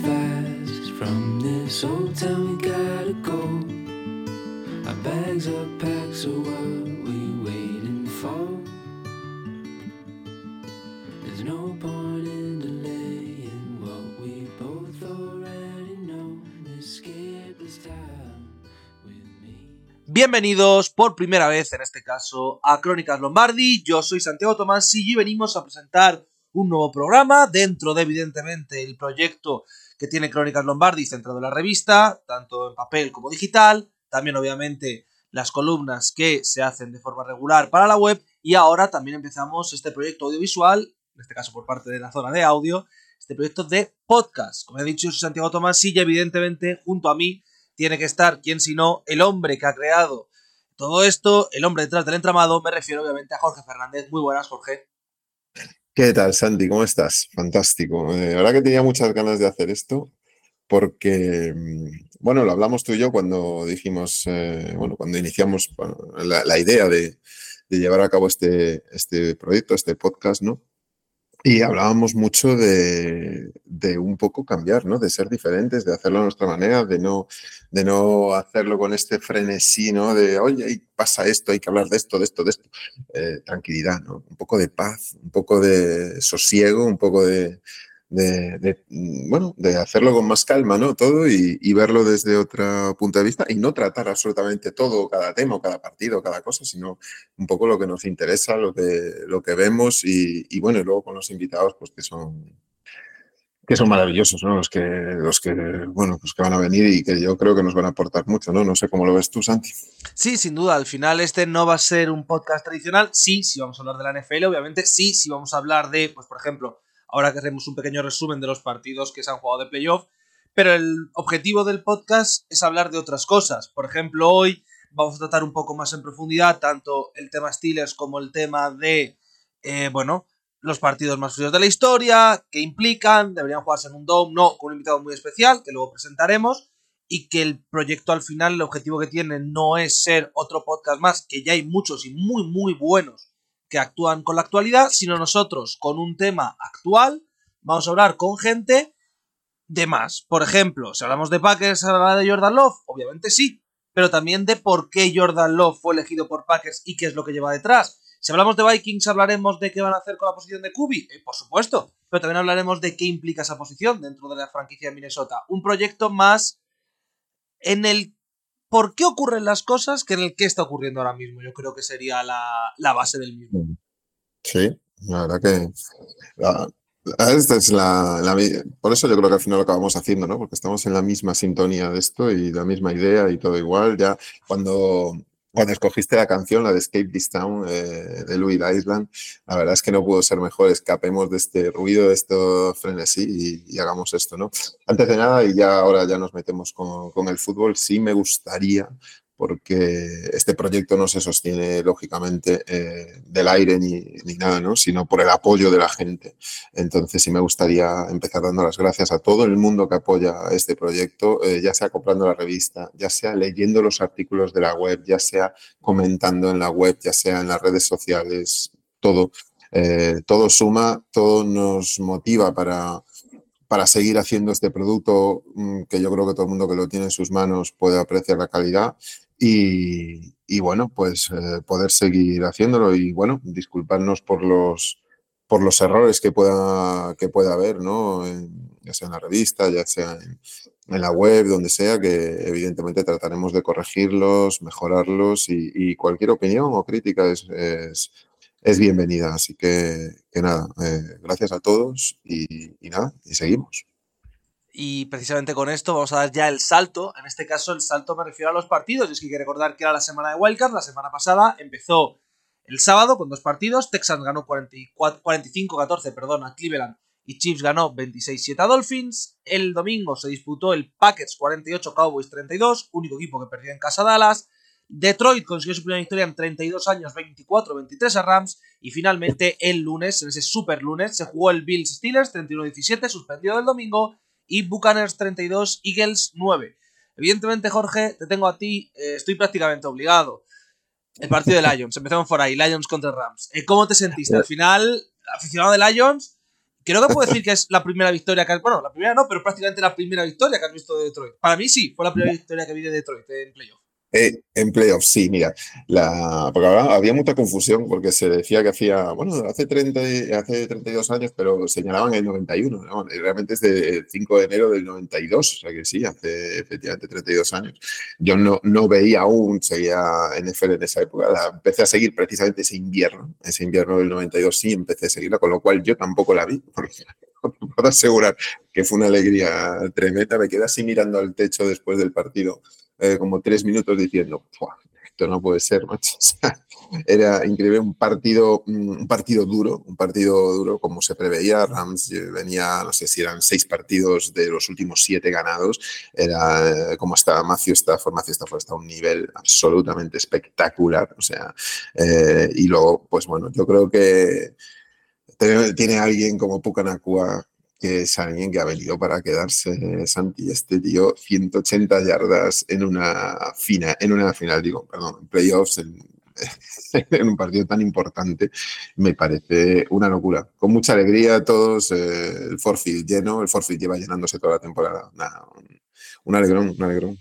fast. From we gotta go. Bags. Bienvenidos por primera vez, en este caso, a Crónicas Lombardi. Yo soy Santiago Tomás y venimos a presentar un nuevo programa dentro de, evidentemente, el proyecto que tiene Crónicas Lombardi centrado en la revista, tanto en papel como digital. También, obviamente, las columnas que se hacen de forma regular para la web. Y ahora también empezamos este proyecto audiovisual, en este caso por parte de la zona de audio, este proyecto de podcast. Como he dicho, Santiago y evidentemente, junto a mí, tiene que estar, quien si no, el hombre que ha creado todo esto, el hombre detrás del entramado, me refiero obviamente a Jorge Fernández. Muy buenas, Jorge. ¿Qué tal, Santi? ¿Cómo estás? Fantástico. Eh, la verdad que tenía muchas ganas de hacer esto porque, mm, bueno, lo hablamos tú y yo cuando dijimos, eh, bueno, cuando iniciamos la idea de, de llevar a cabo este, este proyecto, este podcast, ¿no? Y hablábamos mucho de, de, un poco cambiar, ¿no? De ser diferentes, de hacerlo a nuestra manera, de no, de no hacerlo con este frenesí, ¿no? De, oye, pasa esto, hay que hablar de esto, de esto, de esto. Eh, tranquilidad, ¿no? Un poco de paz, un poco de sosiego, un poco de, de, bueno, de hacerlo con más calma, ¿no? Todo y, verlo desde otro punto de vista y no tratar absolutamente todo, cada tema, cada partido, cada cosa, sino un poco lo que nos interesa, lo que, lo que vemos y, y bueno, y luego con los invitados, pues que son que son maravillosos, ¿no? Los que, los que, bueno, pues que van a venir y que yo creo que nos van a aportar mucho, ¿no? No sé cómo lo ves tú, Santi. Sí, sin duda. Al final este no va a ser un podcast tradicional. Sí, sí vamos a hablar de la NFL, obviamente. Sí, sí vamos a hablar de, pues por ejemplo, ahora que haremos un pequeño resumen de los partidos que se han jugado de playoff, pero el objetivo del podcast es hablar de otras cosas. Por ejemplo, hoy vamos a tratar un poco más en profundidad tanto el tema Steelers como el tema de, eh, bueno, los partidos más fríos de la historia, que implican, deberían jugarse en un dome, no, con un invitado muy especial, que luego presentaremos, y que el proyecto al final, el objetivo que tiene no es ser otro podcast más, que ya hay muchos y muy, muy buenos que actúan con la actualidad, sino nosotros con un tema actual vamos a hablar con gente de más. Por ejemplo, si hablamos de Packers, ¿hablará de Jordan Love? Obviamente sí, pero también de por qué Jordan Love fue elegido por Packers y qué es lo que lleva detrás. Si hablamos de Vikings, hablaremos de qué van a hacer con la posición de Kubi, eh, por supuesto, pero también hablaremos de qué implica esa posición dentro de la franquicia de Minnesota. Un proyecto más en el por qué ocurren las cosas que en el qué está ocurriendo ahora mismo. Yo creo que sería la, la base del mismo. Sí, la verdad que. Esta es la, la, Por eso yo creo que al final lo acabamos haciendo, ¿no? Porque estamos en la misma sintonía de esto y la misma idea y todo igual. Ya cuando cuando escogiste la canción, la de Escape This Town eh, de Louis Island, la verdad es que no pudo ser mejor. Escapemos de este ruido, de esto frenesí y, y, hagamos esto, ¿no? Antes de nada, y ya ahora ya nos metemos con, con el fútbol, sí me gustaría porque este proyecto no se sostiene lógicamente eh, del aire ni, ni, nada, ¿no? sino por el apoyo de la gente. Entonces sí me gustaría empezar dando las gracias a todo el mundo que apoya este proyecto, eh, ya sea comprando la revista, ya sea leyendo los artículos de la web, ya sea comentando en la web, ya sea en las redes sociales, todo. Eh, todo suma, todo nos motiva para, para seguir haciendo este producto mm, que yo creo que todo el mundo que lo tiene en sus manos puede apreciar la calidad y, bueno, pues eh, poder seguir haciéndolo y bueno, disculparnos por los, por los errores que pueda, que pueda haber, ¿no? En, ya sea en la revista, ya sea en, en, la web, donde sea, que evidentemente trataremos de corregirlos, mejorarlos y, cualquier opinión o crítica es, es, bienvenida. Así que, que nada, eh, gracias a todos y, y nada, y seguimos. Y precisamente con esto vamos a dar ya el salto. En este caso, el salto me refiero a los partidos. Y es que hay que recordar que era la semana de Wildcard. La semana pasada empezó el sábado con dos partidos. Texans ganó 45-14 perdón, a Cleveland y Chiefs ganó 26-7 a Dolphins. El domingo se disputó el Packers 48 Cowboys 32, único equipo que perdió en casa Dallas. Detroit consiguió su primera victoria en 32 años 24-23 a Rams. Y finalmente el lunes, en ese super lunes, se jugó el Bills Steelers 31-17, suspendido del domingo y Buccaneers 32, Eagles 9. Evidentemente, Jorge, te tengo a ti, eh, estoy prácticamente obligado. El partido de Lions, empezamos por ahí, Lions contra Rams. Eh, ¿Cómo te sentiste? Al final, aficionado de Lions, creo que puedo decir que es la primera victoria que has, bueno, la primera no, pero prácticamente la primera victoria que has visto de Detroit. Para mí sí, fue la primera victoria que vi de Detroit en playoff. Eh, en playoffs, sí, mira, la, porque había mucha confusión porque se decía que hacía, bueno, hace, 30, hace 32 años, pero señalaban el 91, ¿no? realmente es de 5 de enero del 92, o sea que sí, hace efectivamente 32 años. Yo no, no veía aún, seguía NFL en esa época, la, empecé a seguir precisamente ese invierno, ese invierno del 92 sí, empecé a seguirla, con lo cual yo tampoco la vi, porque puedo asegurar que fue una alegría tremenda, me quedé así mirando al techo después del partido eh, como tres minutos diciendo, esto no puede ser, macho. era increíble, un partido, un partido duro, un partido duro como se preveía. Rams eh, venía, no sé si eran seis partidos de los últimos siete ganados. Era eh, como está Matthew Stafford, Matthew Stafford está a un nivel absolutamente espectacular. O sea, y luego, pues bueno, yo creo que tiene alguien como Pucanacua que es alguien que ha venido para quedarse, Santi, este tío, 180 yardas en una, fina, en una final, digo, perdón, en playoffs, en, un partido tan importante, me parece una locura. Con mucha alegría todos, eh, el Forfield lleno, el Forfield lleva llenándose toda la temporada. un alegrón, un alegrón.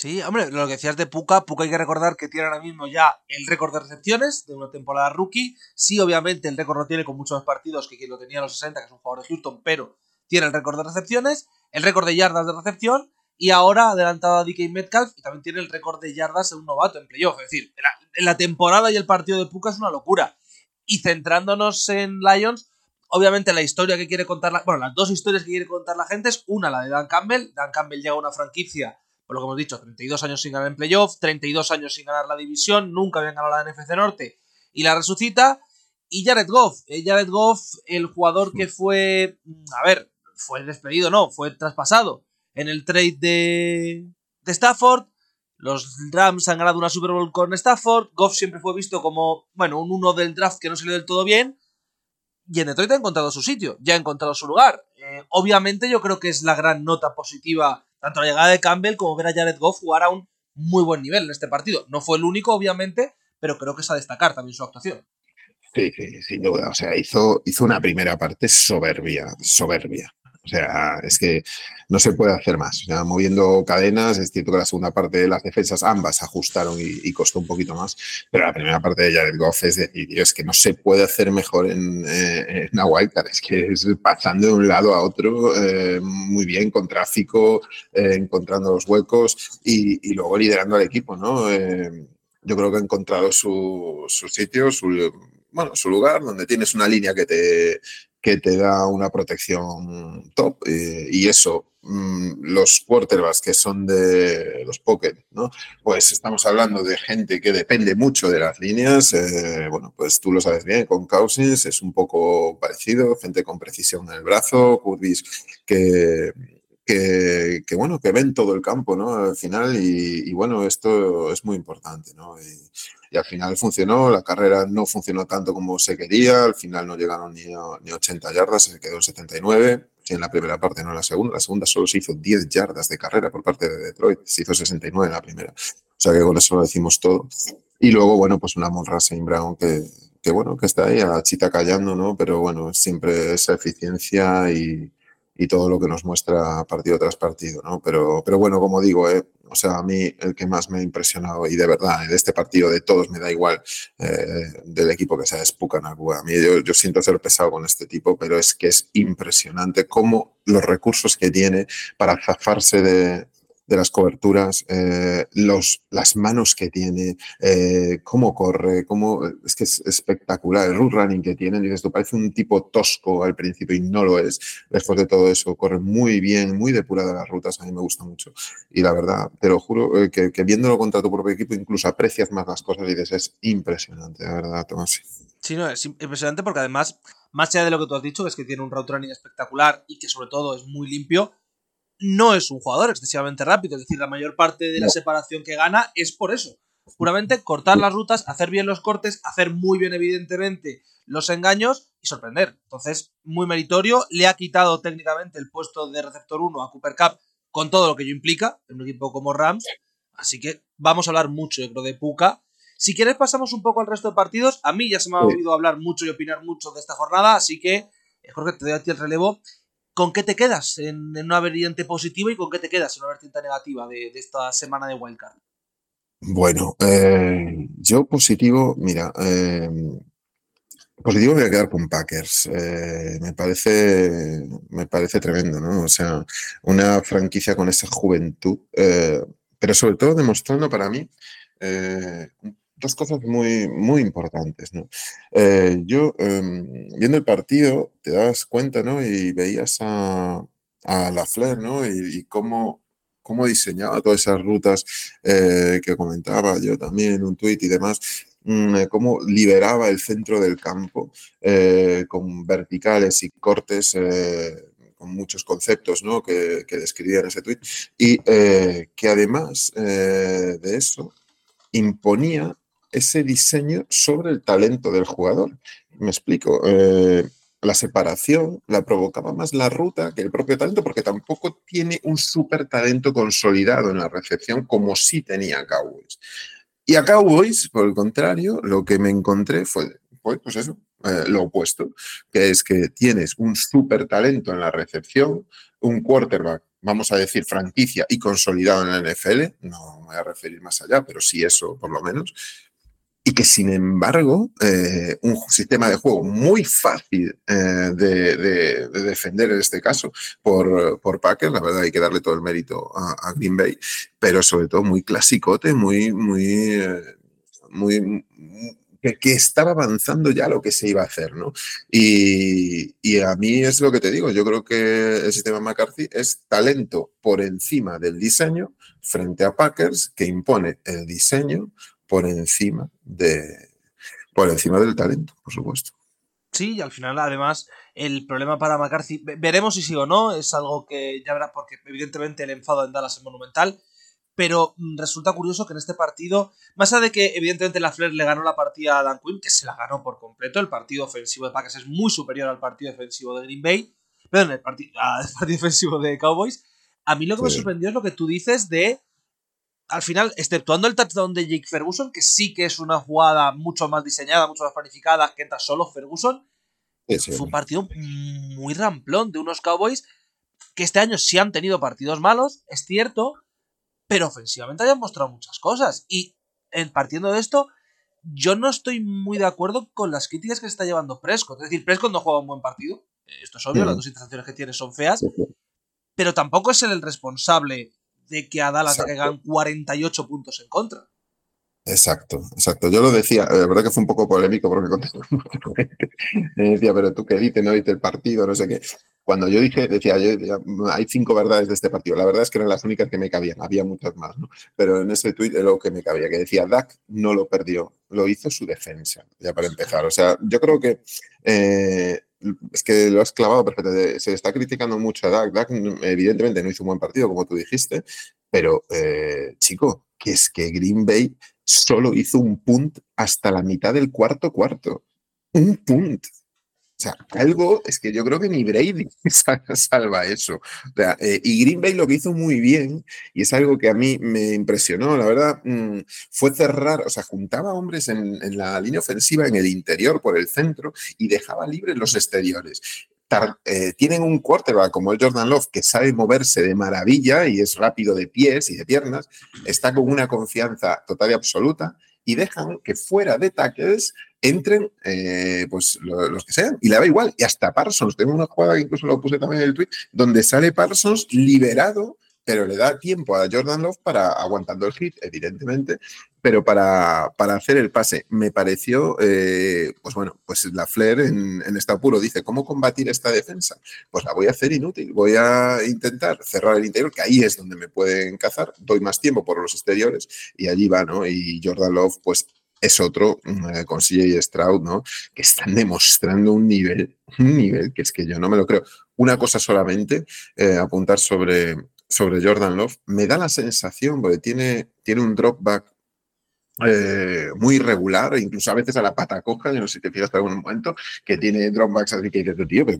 Sí, hombre, lo que decías de Puka, Puka hay que recordar que tiene ahora mismo ya el récord de recepciones de una temporada rookie. Sí, obviamente el récord lo tiene con muchos más partidos que quien lo tenía en los 60, que es un jugador de Houston, pero tiene el récord de recepciones, el récord de yardas de recepción y ahora adelantado a DK Metcalf y también tiene el récord de yardas en un novato en playoff. Es decir, en la, temporada y el partido de Puka es una locura. Y centrándonos en Lions, obviamente la historia que quiere contar la, bueno, las dos historias que quiere contar la gente es una, la de Dan Campbell. Dan Campbell llega a una franquicia por lo que hemos dicho, 32 años sin ganar en playoff, 32 años sin ganar la división, nunca habían ganado la NFC Norte y la resucita. Y Jared Goff, eh, Jared Goff, el jugador que fue, mm, a ver, fue despedido, no, fue traspasado en el trade de, de Stafford. Los Rams han ganado una Super Bowl con Stafford. Goff siempre fue visto como, bueno, un uno del draft que no salió del todo bien. Y en Detroit ha encontrado su sitio, ya ha encontrado su lugar. Eh, obviamente yo creo que es la gran nota positiva tanto la llegada de Campbell como ver a Jared Goff jugar a un muy buen nivel en este partido. No fue el único, obviamente, pero creo que es a destacar también su actuación. Sí, sí, sin duda. O sea, hizo, hizo una primera parte soberbia, soberbia. O sea, es que no se puede hacer más. O sea, moviendo cadenas, es cierto que la segunda parte de las defensas ambas ajustaron y, costó un poquito más, pero la primera parte de Jared Goff es decir, es que no se puede hacer mejor en, eh, en wildcard, es que es pasando de un lado a otro eh, muy bien, con tráfico, eh, encontrando los huecos y, luego liderando al equipo, ¿no? yo creo que ha encontrado su, su sitio, su, bueno, su lugar, donde tienes una línea que te, que te da una protección top eh, y eso, mm, los quarterbacks que son de los pocket, ¿no? Pues estamos hablando de gente que depende mucho de las líneas, eh, bueno, pues tú lo sabes bien, con Cousins es un poco parecido, gente con precisión en el brazo, curvis que que, bueno, que ven todo el campo, ¿no? Al final, y, bueno, esto es muy importante, ¿no? Al final funcionó, la carrera no funcionó tanto como se quería, al final no llegaron ni, ni 80 yardas, se quedó en 79, en la primera parte, no en la segunda, la segunda solo se hizo 10 yardas de carrera por parte de Detroit, se hizo 69 en la primera, o sea que con eso lo decimos todo. Y luego, bueno, pues una Monra Brown que, que, bueno, que está ahí a chita callando, ¿no? Pero bueno, siempre esa eficiencia y, y todo lo que nos muestra partido tras partido, ¿no? Pero, pero bueno, como digo, eh, o sea, a mí el que más me ha impresionado, y de verdad, de este partido de todos me da igual eh, del equipo que sea, es Pucanagua. A mí yo, siento ser pesado con este tipo, pero es que es impresionante cómo los recursos que tiene para zafarse de, de las coberturas, eh, los, las manos que tiene, eh, cómo corre, cómo, es que es espectacular. El root running que tiene, dices, esto parece un tipo tosco al principio y no lo es. Después de todo eso, corre muy bien, muy depurada las rutas, a mí me gusta mucho. Y la verdad, te lo juro, eh, que, viéndolo contra tu propio equipo, incluso aprecias más las cosas y dices, es impresionante, la verdad, Tomás. Sí, no, es impresionante porque además, más allá de lo que tú has dicho, es que tiene un route running espectacular y que sobre todo es muy limpio, no es un jugador excesivamente rápido. Es decir, la mayor parte de la separación que gana es por eso. Puramente cortar las rutas, hacer bien los cortes, hacer muy bien, evidentemente, los engaños y sorprender. Entonces, muy meritorio. Le ha quitado técnicamente el puesto de receptor 1 a Cooper Cup con todo lo que ello implica en un equipo como Rams. Así que vamos a hablar mucho, yo creo, de Puka. Si quieres, pasamos un poco al resto de partidos. A mí ya se me ha oído hablar mucho y opinar mucho de esta jornada, así que Jorge, te doy a ti el relevo. ¿Con qué te quedas en, una vertiente positiva y con qué te quedas en una vertiente negativa de, esta semana de Wildcard? Bueno, eh, yo positivo, mira, eh, positivo voy a quedar con Packers. Eh, me, parece, me parece tremendo, ¿no? O sea, una franquicia con esa juventud, pero sobre todo demostrando para mí dos cosas muy, muy importantes. ¿no? Eh, yo, em, viendo el partido, te das cuenta ¿no? y veías a, a La Flair ¿no? y, cómo, cómo, diseñaba todas esas rutas eh, que comentaba yo también en un tuit y demás. Mm, eh, cómo liberaba el centro del campo con verticales y cortes con muchos conceptos ¿no? que, que describía en ese tuit, y que además de eso imponía ese diseño sobre el talento del jugador. Me explico. Eh, la separación la provocaba más la ruta que el propio talento, porque tampoco tiene un súper talento consolidado en la recepción como sí tenía Cowboys. Y a Cowboys, por el contrario, lo que me encontré fue, pues eso, eh, lo opuesto, que es que tienes un súper talento en la recepción, un quarterback, vamos a decir, franquicia y consolidado en la NFL, no me voy a referir más allá, pero sí eso por lo menos, y que sin embargo eh, un sistema de juego muy fácil eh, de, defender en este caso por, por Packers, la verdad hay que darle todo el mérito a, Green Bay, pero sobre todo muy clasicote, muy, muy, eh, muy, que, estaba avanzando ya lo que se iba a hacer, ¿no? Y, y, a mí es lo que te digo, yo creo que el sistema McCarthy es talento por encima del diseño frente a Packers que impone el diseño por encima de por encima del talento, por supuesto. Sí, y al final, además, el problema para McCarthy, veremos si sí o no, es algo que ya verá, porque evidentemente el enfado en Dallas es monumental, pero mm, resulta curioso que en este partido, más allá de que evidentemente la Flair le ganó la partida a Dan Quinn, que se la ganó por completo, el partido ofensivo de Packers es muy superior al partido defensivo de Green Bay, perdón, el, partido, al partido defensivo de Cowboys, a mí lo que me sorprendió es lo que tú dices de al final, exceptuando el touchdown de Jake Ferguson, que sí que es una jugada mucho más diseñada, mucho más planificada, que entra solo Ferguson, fue un partido muy ramplón de unos Cowboys que este año sí han tenido partidos malos, es cierto, pero ofensivamente hayan mostrado muchas cosas. Y en, partiendo de esto, yo no estoy muy de acuerdo con las críticas que se está llevando Prescott. Es decir, Prescott no juega un buen partido, esto es obvio, las dos interacciones que tiene son feas, pero tampoco es el responsable de que a Dallas le hagan 48 puntos en contra. Exacto, exacto. Yo lo decía, la verdad que fue un poco polémico porque me decía, pero tú qué dices, no dices el partido, no sé qué. Cuando yo dije, decía, hay cinco verdades de este partido. La verdad es que eran las únicas que me cabían, había muchas más, ¿no? Pero en ese tuit lo que me cabía, que decía, Dak no lo perdió, lo hizo su defensa, ya para empezar. O sea, yo creo que eh, es que lo has clavado perfectamente. Se está criticando mucho a Dak. Dak, evidentemente, no hizo un buen partido, como tú dijiste, pero, eh, chico, que es que Green Bay solo hizo un punt hasta la mitad del cuarto cuarto. Un punt. O sea, algo es que yo creo que ni Brady salva eso. Eh, y Green Bay lo que hizo muy bien, y es algo que a mí me impresionó, la verdad, mm, fue cerrar, o sea, juntaba hombres en, la línea ofensiva, en el interior, por el centro, y dejaba libres los exteriores. Eh, tienen un quarterback como el Jordan Love que sabe moverse de maravilla y es rápido de pies y de piernas, está con una confianza total y absoluta y dejan que fuera de tackles entren eh, pues los que sean y le da igual. Y hasta Parsons, tengo una jugada que incluso lo puse también en el tweet, donde sale Parsons liberado, pero le da tiempo a Jordan Love para, aguantando el hit, evidentemente, pero para, para hacer el pase. Me pareció, eh, pues bueno, pues la Flair en, en este apuro dice, ¿cómo combatir esta defensa? Pues la voy a hacer inútil, voy a intentar cerrar el interior, que ahí es donde me pueden cazar, doy más tiempo por los exteriores y allí va, ¿no? Y Jordan Love, pues es otro eh, con CJ Stroud, ¿no? Que están demostrando un nivel, un nivel que es que yo no me lo creo. Una cosa solamente, eh, apuntar sobre, sobre Jordan Love, me da la sensación, porque tiene, tiene un drop back eh, muy regular, incluso a veces a la pata coja, no sé si te fijas en algún momento, que tiene dropbacks así que dices, tío, pero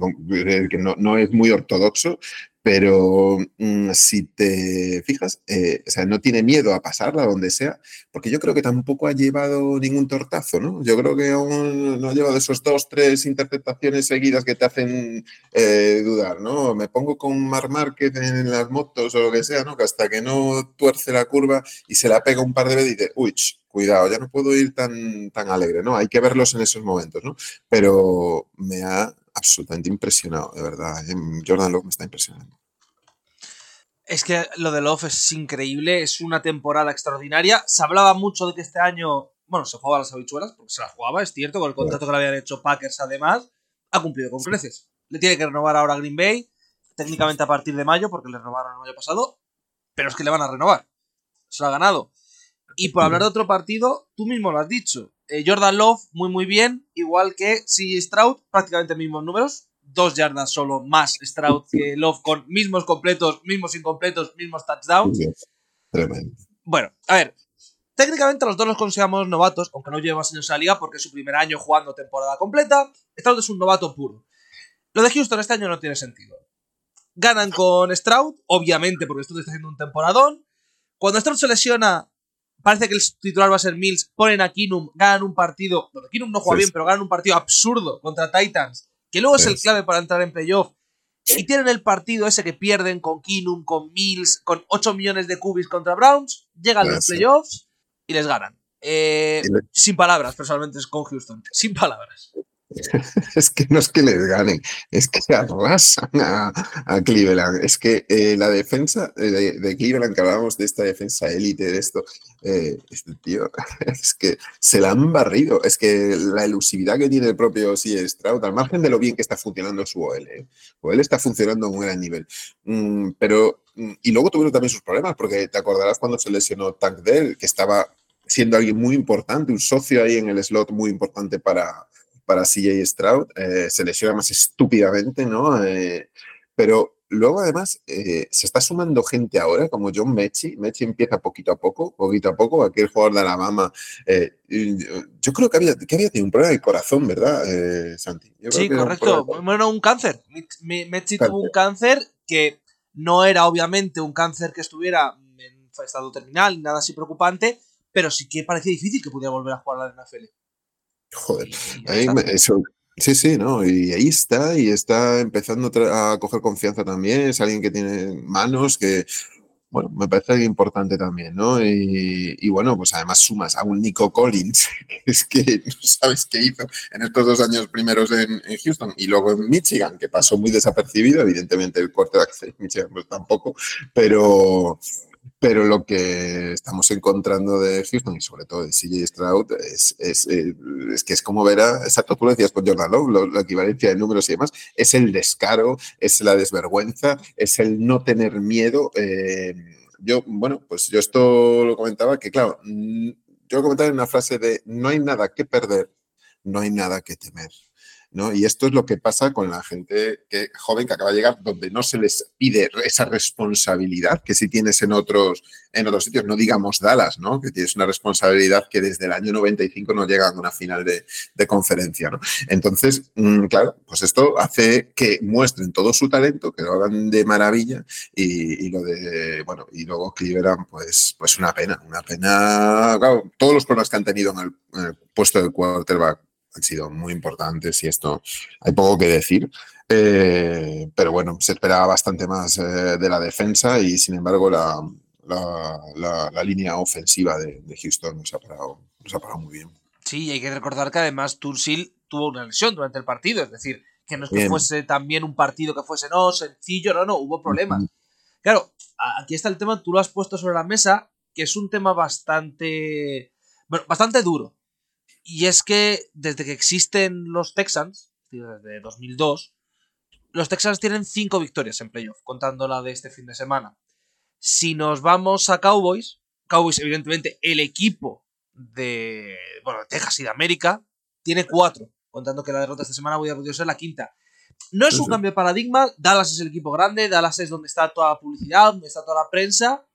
que no, no, es muy ortodoxo, pero mm, si te fijas, eh, o sea, no tiene miedo a pasarla donde sea, porque yo creo que tampoco ha llevado ningún tortazo, ¿no? Yo creo que aún no ha llevado esos dos, tres interpretaciones seguidas que te hacen eh, dudar, ¿no? Me pongo con Mar Márquez en las motos o lo que sea, ¿no? Que hasta que no tuerce la curva y se la pega un par de veces y dice, uy, cuidado, ya no puedo ir tan, tan alegre, ¿no? Hay que verlos en esos momentos, ¿no? Pero me ha absolutamente impresionado, de verdad. ¿eh? Jordan Love me está impresionando. Es que lo de Love es increíble, es una temporada extraordinaria. Se hablaba mucho de que este año, bueno, se jugaba las habichuelas, porque se la jugaba, es cierto, con el contrato que le habían hecho Packers además, ha cumplido con creces. Le tiene que renovar ahora a Green Bay, técnicamente a partir de mayo, porque le renovaron el mayo pasado, pero es que le van a renovar. Se lo ha ganado. Y por hablar de otro partido, tú mismo lo has dicho. Eh, Jordan Love, muy muy bien, igual que si Stroud, prácticamente mismos números, dos yardas solo más Stroud que Love con mismos completos, mismos incompletos, mismos touchdowns. Tremendo. Bueno, a ver, técnicamente los dos los consideramos novatos, aunque no lleve más años en la liga porque es su primer año jugando temporada completa. Stroud es un novato puro. Lo de Houston este año no tiene sentido. Ganan con Stroud, obviamente, porque Stroud está haciendo un temporadón. Cuando Stroud se lesiona, parece que el titular va a ser Mills, ponen a Kinum, ganan un partido, donde Kinum no juega bien, pero ganan un partido absurdo contra Titans, que luego es el clave para entrar en playoff. Y tienen el partido ese que pierden con Kinum, con Mills, con 8 millones de cubis contra Browns, llegan los playoffs y les ganan. Eh, sin palabras, personalmente, es con Houston. Sin palabras. Es que no es que les ganen, es que arrasan a, Cleveland. Es que eh, la defensa de, Cleveland, que hablábamos de esta defensa élite, de esto, eh, este tío, es que se la han barrido. Es que la elusividad que tiene el propio C. Stroud, al margen de lo bien que está funcionando su OL, ¿eh? OL está funcionando a un gran nivel. Mm, pero, mm, y luego tuvieron también sus problemas, porque te acordarás cuando se lesionó Tank Dell, que estaba siendo alguien muy importante, un socio ahí en el slot muy importante para para CJ Stroud, eh, se lesiona más estúpidamente, ¿no? Eh, pero luego además eh, se está sumando gente ahora, como John Mechie. Mechie empieza poquito a poco, poquito a poco, aquel jugador de Alabama. yo creo que había, que había tenido un problema de corazón, ¿verdad, Santi? sí, correcto. Un bueno, un cáncer. Mechie tuvo un cáncer que no era obviamente un cáncer que estuviera en estado terminal, nada así preocupante, pero sí que parecía difícil que pudiera volver a jugar a la NFL. Joder, eso, sí, sí, ¿no? Y ahí está, y está empezando a coger confianza también, es alguien que tiene manos, que, bueno, me parece importante también, ¿no? Y, bueno, pues además sumas a un Nico Collins, que es que no sabes qué hizo en estos dos años primeros en, Houston y luego en Michigan, que pasó muy desapercibido, evidentemente el corte de Michigan pues tampoco, pero pero lo que estamos encontrando de Houston y sobre todo de CJ Stroud es, es, eh, es, que es como ver a, exacto, tú lo decías con Jordan Love, la equivalencia de números y demás, es el descaro, es la desvergüenza, es el no tener miedo. Eh, yo, bueno, pues yo esto lo comentaba que, claro, mm, yo lo comentaba en una frase de no hay nada que perder, no hay nada que temer. Y esto es lo que pasa con la gente que, joven que acaba de llegar, donde no se les pide esa responsabilidad que si tienes en otros, en otros sitios, no digamos Dallas, ¿no? Que tienes una responsabilidad que desde el año 95 no llega a una final de, conferencia, Entonces, mm, claro, pues esto hace que muestren todo su talento, que lo hagan de maravilla y, lo de, bueno, y luego Cleveland, pues, pues una pena, una pena, todos los problemas que han tenido en el, en el puesto de quarterback han sido muy importantes y esto hay poco que decir. Eh, pero bueno, se esperaba bastante más eh, de la defensa y sin embargo la, la, línea ofensiva de, Houston nos ha, parado, nos ha parado muy bien. Sí, y hay que recordar que además Tursil tuvo una lesión durante el partido, es decir, que no es que fuese también un partido que fuese no sencillo, no, no, hubo problemas. Claro, aquí está el tema, tú lo has puesto sobre la mesa, que es un tema bastante, bueno, bastante duro. Y es que desde que existen los Texans, desde 2002, los Texans tienen cinco victorias en playoff, contando la de este fin de semana. Si nos vamos a Cowboys, Cowboys evidentemente el equipo de, bueno, Texas y de América, tiene cuatro, contando que la derrota esta semana voy a poder ser la quinta. No es un cambio de paradigma, Dallas es el equipo grande, Dallas es donde está toda la publicidad, donde está toda la prensa,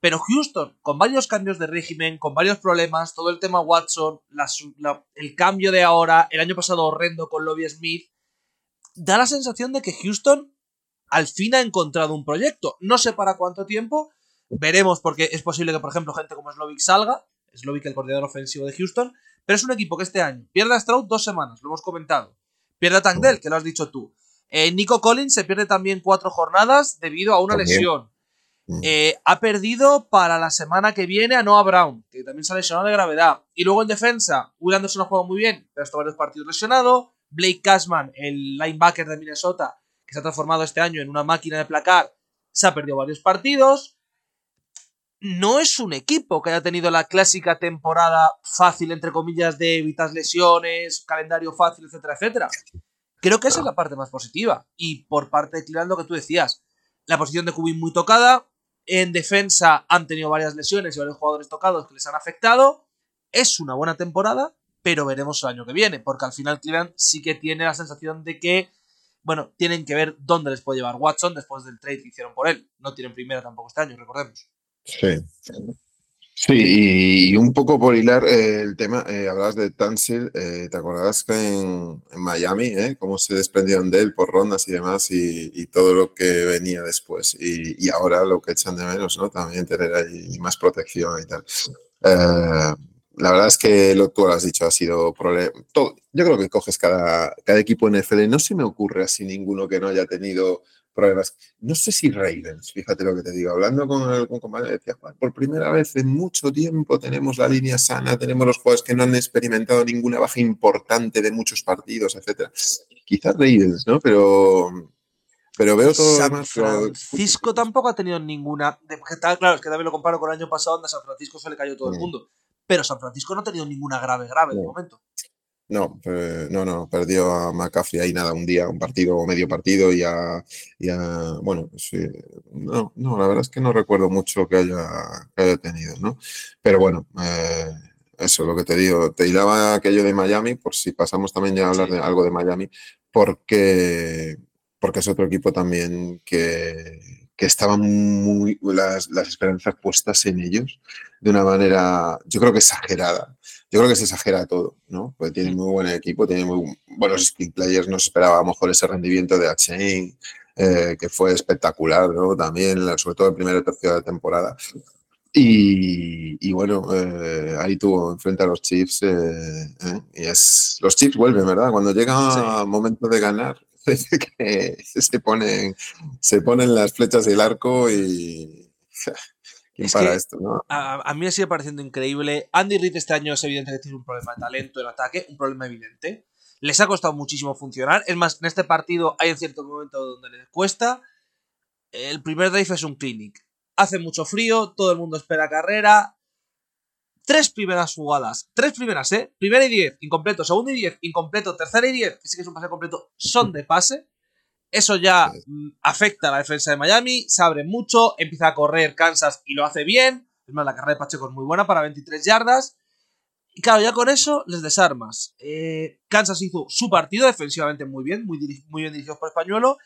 pero Houston, con varios cambios de régimen, con varios problemas, todo el tema Watson, el cambio de ahora, el año pasado horrendo con Lobby Smith, da la sensación de que Houston al fin ha encontrado un proyecto. No sé para cuánto tiempo, veremos porque es posible que, por ejemplo, gente como Slovic salga, Slovic el coordinador ofensivo de Houston, pero es un equipo que este año pierde a Stroud dos semanas, lo hemos comentado. Pierde a Tangdell, que lo has dicho tú. Eh, Nico Collins se pierde también cuatro jornadas debido a una lesión. Mm. Eh, ha perdido para la semana que viene a Noah Brown, que también se ha lesionado de gravedad. Y luego en defensa, Will Anderson ha jugado muy bien, pero ha estado varios partidos lesionado. Blake Cashman, el linebacker de Minnesota, que se ha transformado este año en una máquina de placar, se ha perdido varios partidos. No es un equipo que haya tenido la clásica temporada fácil, entre comillas, de evitas lesiones, calendario fácil, etcétera, etcétera. Creo que esa es la parte más positiva. Y por parte de Cleveland, lo que tú decías, la posición de Cubin muy tocada. En defensa han tenido varias lesiones y varios jugadores tocados que les han afectado. Es una buena temporada, pero veremos el año que viene, porque al final Cleveland sí que tiene la sensación de que, bueno, tienen que ver dónde les puede llevar Watson después del trade que hicieron por él. No tienen primera tampoco este año, recordemos. Sí. Sí, y un poco por hilar eh, el tema, eh, hablabas de Tansil, eh, ¿te acordás que en, en Miami, eh, cómo se desprendieron de él por rondas y demás y, y todo lo que venía después? Y, y, ahora lo que echan de menos, ¿no? También tener ahí más protección y tal. Eh, la verdad es que lo tú lo has dicho, ha sido problema. Todo, yo creo que coges cada, cada equipo en NFL, no se me ocurre así ninguno que no haya tenido problemas. No sé si Ravens, fíjate lo que te digo, hablando con con compañero, decía, por primera vez en mucho tiempo tenemos la línea sana, tenemos los jugadores que no han experimentado ninguna baja importante de muchos partidos, etcétera. Quizás Ravens, ¿no? Pero, pero veo todo San demás. Francisco tampoco ha tenido ninguna. Claro, es que también lo comparo con el año pasado, donde a San Francisco se le cayó todo el mundo. Pero San Francisco no ha tenido ninguna grave, grave de momento. No, eh, no, no, perdió a McCaffrey ahí nada, un día, un partido o medio partido y a, y a bueno, sí, no, no, la verdad es que no recuerdo mucho que haya, que haya tenido, ¿no? Pero bueno, eh, eso es lo que te digo, te hilaba aquello de Miami, por si pasamos también ya a hablar de algo de Miami, porque, porque es otro equipo también que, que estaban muy las, las esperanzas puestas en ellos de una manera, yo creo que exagerada. Yo creo que se exagera todo, ¿no? Porque tiene muy buen equipo, tiene muy buenos skill players, no se esperaba a lo mejor ese rendimiento de Achain, eh, que fue espectacular, ¿no? También, sobre todo el primero y tercero de temporada. Y, y bueno, eh, ahí tuvo enfrente a los Chiefs. eh, eh, y es, los Chiefs vuelven, ¿verdad? Cuando llega Sí. el momento de ganar, que se ponen, se ponen las flechas del arco y. ¿Quién Es para que- esto, no? A, a mí me sigue pareciendo increíble. Andy Reid este año es evidente que tiene un problema de talento en ataque, un problema evidente. Les ha costado muchísimo funcionar. Es más, en este partido hay en cierto momento donde les cuesta. El primer drive es un clinic. Hace mucho frío, todo el mundo espera carrera. Tres primeras jugadas, tres primeras, ¿eh? Primera y diez, incompleto. Segunda y diez, incompleto. Tercera y diez, que sí que es un pase completo, son de pase. Eso ya mm, afecta a la defensa de Miami, se abre mucho, empieza a correr Kansas y lo hace bien. Es más, la carrera de Pacheco es muy buena para 23 yardas. Y claro, ya con eso les desarmas. Eh, Kansas hizo su partido defensivamente muy bien, muy, muy bien dirigido por Españuelo.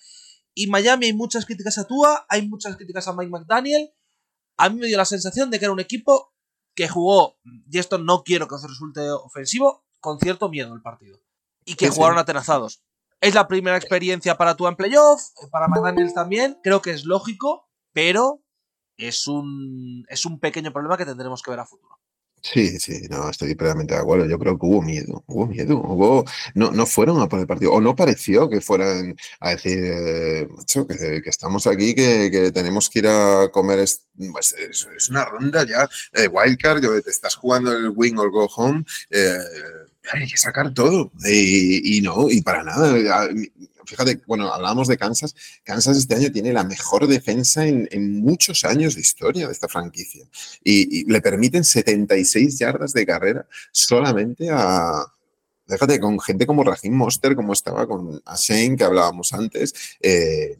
Y Miami hay muchas críticas a Tua, hay muchas críticas a Mike McDaniel. A mí me dio la sensación de que era un equipo que jugó, y esto no quiero que os resulte ofensivo, con cierto miedo el partido. Y que Sí, sí. jugaron atenazados. Es la primera experiencia para Tua en playoff, eh, para McDaniel también, creo que es lógico, pero es un, es un pequeño problema que tendremos que ver a futuro. Sí, sí, no, estoy plenamente de acuerdo. Yo creo que hubo miedo, hubo miedo, hubo, no, no fueron a por el partido, o no pareció que fueran a decir, eh, macho, que, estamos aquí, que, que tenemos que ir a comer, es, pues, es, una ronda ya de wildcard, te estás jugando el win or go home, eh, hay que sacar todo, y, y no, y para nada. Fíjate, bueno, hablábamos de Kansas. Kansas este año tiene la mejor defensa en, muchos años de historia de esta franquicia y, le permiten 76 yardas de carrera solamente a. Déjate, con gente como Raheem Monster, como estaba con Shane, que hablábamos antes, eh,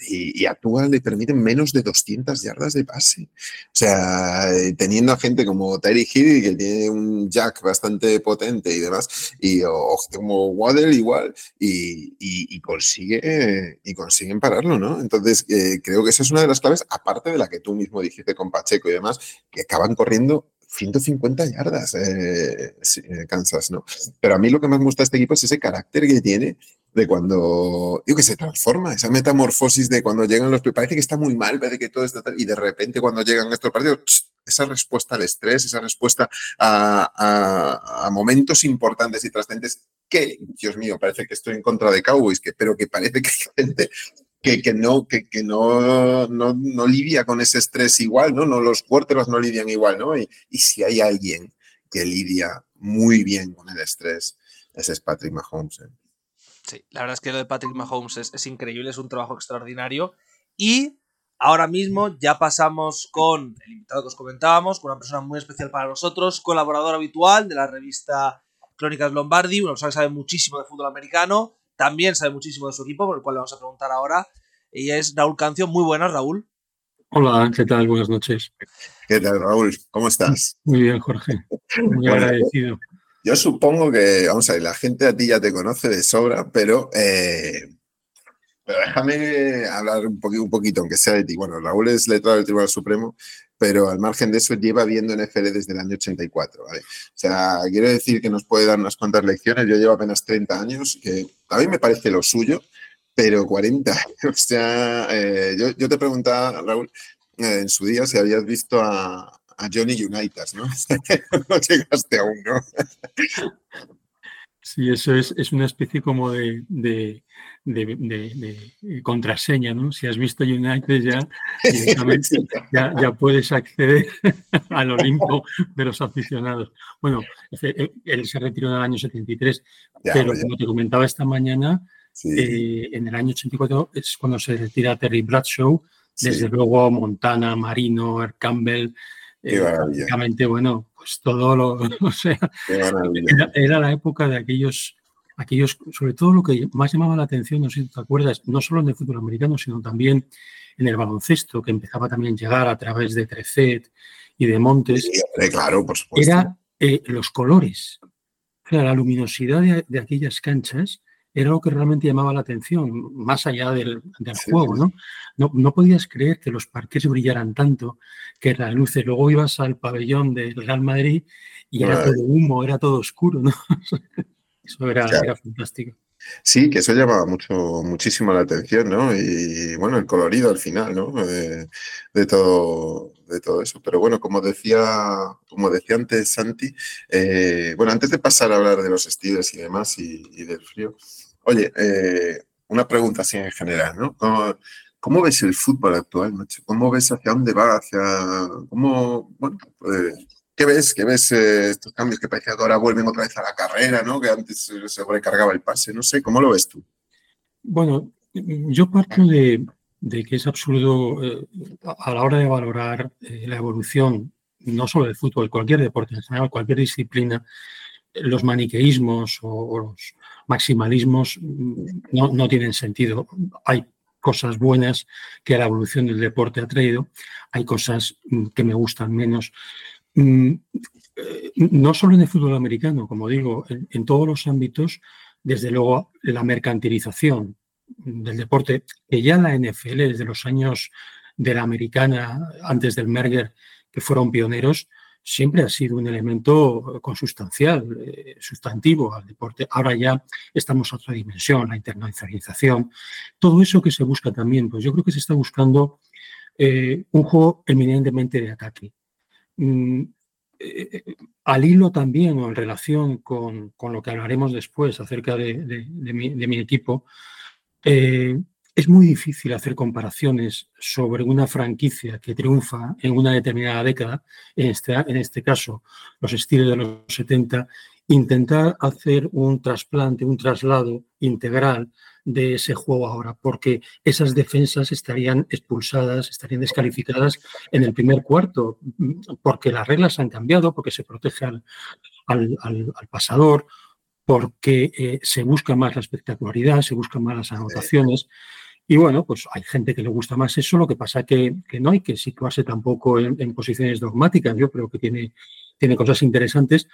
y, y le permiten menos de 200 yardas de pase. O sea, eh, teniendo a gente como Terry Hill, que tiene un jack bastante potente y demás, y o, como Waddle igual, y, y, y consigue, y consiguen pararlo, ¿no? Entonces, eh, creo que esa es una de las claves, aparte de la que tú mismo dijiste con Pacheco y demás, que acaban corriendo 150 yardas eh, eh, Kansas, ¿no? Pero a mí lo que más me gusta este equipo es ese carácter que tiene de cuando, digo, que se transforma, esa metamorfosis de cuando llegan los... Parece que está muy mal, parece que todo está... Y de repente cuando llegan estos partidos, esa respuesta al estrés, esa respuesta a, momentos importantes y trascendentes que, Dios mío, parece que estoy en contra de Cowboys, que, pero que parece que hay gente que, que, no, que, que no, no, no, lidia con ese estrés igual, ¿no? no los quarterbacks no lidian igual, ¿no? Y, y, si hay alguien que lidia muy bien con el estrés, ese es Patrick Mahomes. ¿eh? Sí, la verdad es que lo de Patrick Mahomes es, increíble, es un trabajo extraordinario. Y ahora mismo ya pasamos con el invitado que os comentábamos, con una persona muy especial para nosotros, colaborador habitual de la revista Crónicas Lombardi, una persona que sabe muchísimo de fútbol americano, también sabe muchísimo de su equipo, por el cual le vamos a preguntar ahora. Y es Raúl Cancio. Muy buenas, Raúl. Hola, ¿qué tal? Buenas noches. ¿Qué tal, Raúl? ¿Cómo estás? Muy bien, Jorge. Muy agradecido. Yo supongo que, vamos a ver, la gente a ti ya te conoce de sobra, pero, eh, pero déjame hablar un poquito, un poquito, aunque sea de ti. Bueno, Raúl es letrado del Tribunal Supremo, pero al margen de eso lleva viendo NFL desde el año 84. ¿vale? O sea, quiero decir que nos puede dar unas cuantas lecciones. Yo llevo apenas 30 años, que a mí me parece lo suyo, pero 40. O sea, eh, yo, te preguntaba, Raúl, eh, en su día si habías visto a, Johnny United, ¿no? no llegaste aún, ¿no? Sí, eso es, es una especie como de, de, contraseña, ¿no? Si has visto United ya, ya, ya, puedes acceder al Olimpo de los aficionados. Bueno, él, se retiró en el año 73, pero como te comentaba esta mañana, eh, en el año 84 es cuando se retira Terry Bradshaw, desde luego Montana, Marino, Earl Campbell, eh, bueno, pues todo lo, o sea, era, la época de aquellos, aquellos, sobre todo lo que más llamaba la atención, no sé si te acuerdas, no solo en el fútbol americano, sino también en el baloncesto, que empezaba también a llegar a través de Trecet y de Montes. claro, por supuesto. Era eh, los colores, sea, la luminosidad de aquellas canchas era lo que realmente llamaba la atención, más allá del, juego, ¿no? ¿no? ¿no? podías creer que los parques brillaran tanto, que las luces, luego ibas al pabellón del Real Madrid y era todo humo, era todo oscuro, ¿no? Eso era, era fantástico. Sí, que eso llamaba mucho, muchísimo la atención, ¿no? Y bueno, el colorido al final, ¿no? De, todo, de todo eso. Pero bueno, como decía, como decía antes Santi, eh, bueno, antes de pasar a hablar de los estilos y demás y, y del frío, Oye, eh, una pregunta así en general, ¿no? ¿Cómo, ves el fútbol actual, macho? ¿Cómo ves hacia dónde va? Hacia, ¿Cómo, bueno, pues, ¿qué ves? ¿Qué ves eh, estos cambios que parece que ahora vuelven otra vez a la carrera, ¿no? Que antes se sobrecargaba el pase, no sé, ¿cómo lo ves tú? Bueno, yo parto de, que es absurdo eh, a la hora de valorar la evolución, no solo del fútbol, cualquier deporte en general, cualquier disciplina, los maniqueísmos o, los maximalismos mm, no, no, tienen sentido. Hay cosas buenas que la evolución del deporte ha traído, hay cosas mm, que me gustan menos. Mm, eh, no solo en el fútbol americano, como digo, en, todos los ámbitos, desde luego la mercantilización del deporte, que ya la NFL desde los años de la americana, antes del Merger, que fueron pioneros, siempre ha sido un elemento consustancial, eh, sustantivo al deporte. Ahora ya estamos a otra dimensión, la internacionalización, todo eso que se busca también, pues yo creo que se está buscando eh, un juego eminentemente de ataque. Mm, eh, al hilo también o en relación con, lo que hablaremos después acerca de, mi, equipo, es muy difícil hacer comparaciones sobre una franquicia que triunfa en una determinada década, en este, en este caso los estilos de los 70, intentar hacer un trasplante, un traslado integral de ese juego ahora, porque esas defensas estarían expulsadas, estarían descalificadas en el primer cuarto, porque las reglas han cambiado, porque se protege al, al, pasador, porque eh, se busca más la espectacularidad, se buscan más las anotaciones. Y bueno, pues hay gente que le gusta más eso, lo que pasa que, que no hay que situarse tampoco en, posiciones dogmáticas, yo creo que tiene, tiene cosas interesantes.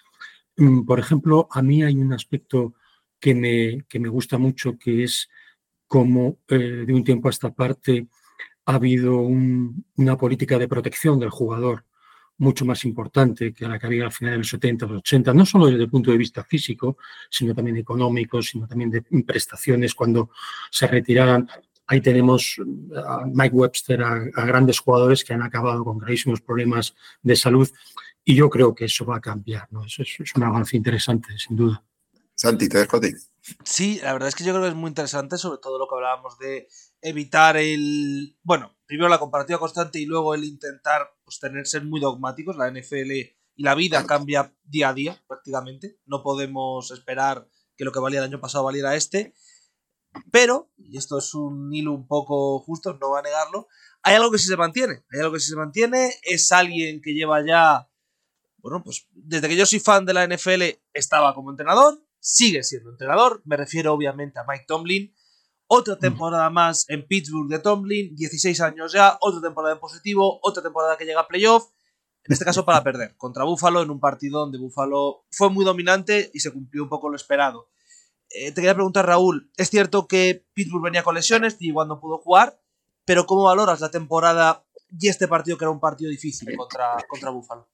Mm, por ejemplo, a mí hay un aspecto que me, que me gusta mucho, que es como eh, de un tiempo a esta parte ha habido una política de protección del jugador mucho más importante que la que había al final de los 70, los 80, no solo desde el punto de vista físico, sino también económico, sino también de prestaciones cuando se retiraran. Ahí tenemos a Mike Webster, a, grandes jugadores que han acabado con gravísimos problemas de salud y yo creo que eso va a cambiar. ¿no? Eso es, es un avance interesante, sin duda. Santi, te dejo a ti. Sí, la verdad es que yo creo que es muy interesante, sobre todo lo que hablábamos de evitar el. Bueno, primero la comparativa constante y luego el intentar pues, tener, ser muy dogmáticos. La NFL y la vida cambia día a día, prácticamente. No podemos esperar que lo que valía el año pasado valiera este. Pero, y esto es un hilo un poco justo, no va a negarlo, hay algo que sí se mantiene. Hay algo que sí se mantiene. Es alguien que lleva ya. Bueno, pues desde que yo soy fan de la NFL estaba como entrenador sigue siendo entrenador. Me refiero obviamente a Mike Tomlin. Otra temporada más en Pittsburgh de Tomlin, 16 años ya, otra temporada en positivo, otra temporada que llega a playoff, en este caso para perder, contra Buffalo en un partido donde Buffalo fue muy dominante y se cumplió un poco lo esperado. Eh, te quería preguntar, Raúl, es cierto que Pittsburgh venía con lesiones y igual no pudo jugar, pero ¿cómo valoras la temporada y este partido que era un partido difícil contra, contra Buffalo?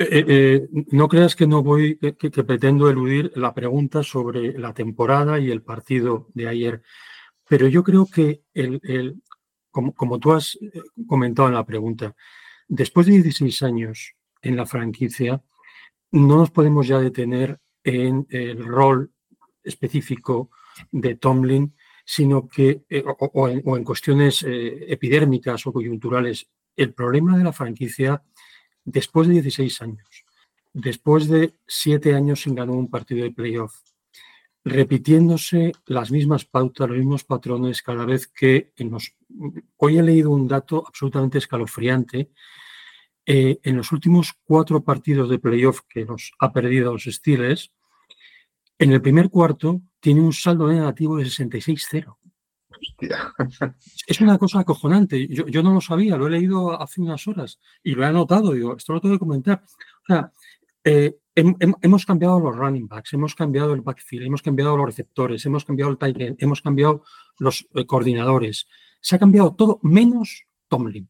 Eh, eh, eh, no creas que no voy, que, pretendo eludir la pregunta sobre la temporada y el partido de ayer, pero yo creo que, el, como, tú has comentado en la pregunta, después de 16 años en la franquicia, no nos podemos ya detener en el rol específico de Tomlin, sino que, o, en, o, en, cuestiones epidérmicas o coyunturales, el problema de la franquicia después de 16 años, después de siete años sin ganar un partido de playoff, repitiéndose las mismas pautas, los mismos patrones cada vez que en. Hoy he leído un dato absolutamente escalofriante. Eh, en los últimos cuatro partidos de playoff que los ha perdido los Steelers, en el primer cuarto tiene un saldo negativo de 66-0. Es una cosa acojonante. Yo, no lo sabía, lo he leído hace unas horas y lo he anotado. Digo, esto lo tengo que comentar. Eh, hemos cambiado los running backs, hemos cambiado el backfield, hemos cambiado los receptores, hemos cambiado el tight end, hemos cambiado los eh, coordinadores. Se ha cambiado todo menos Tomlin.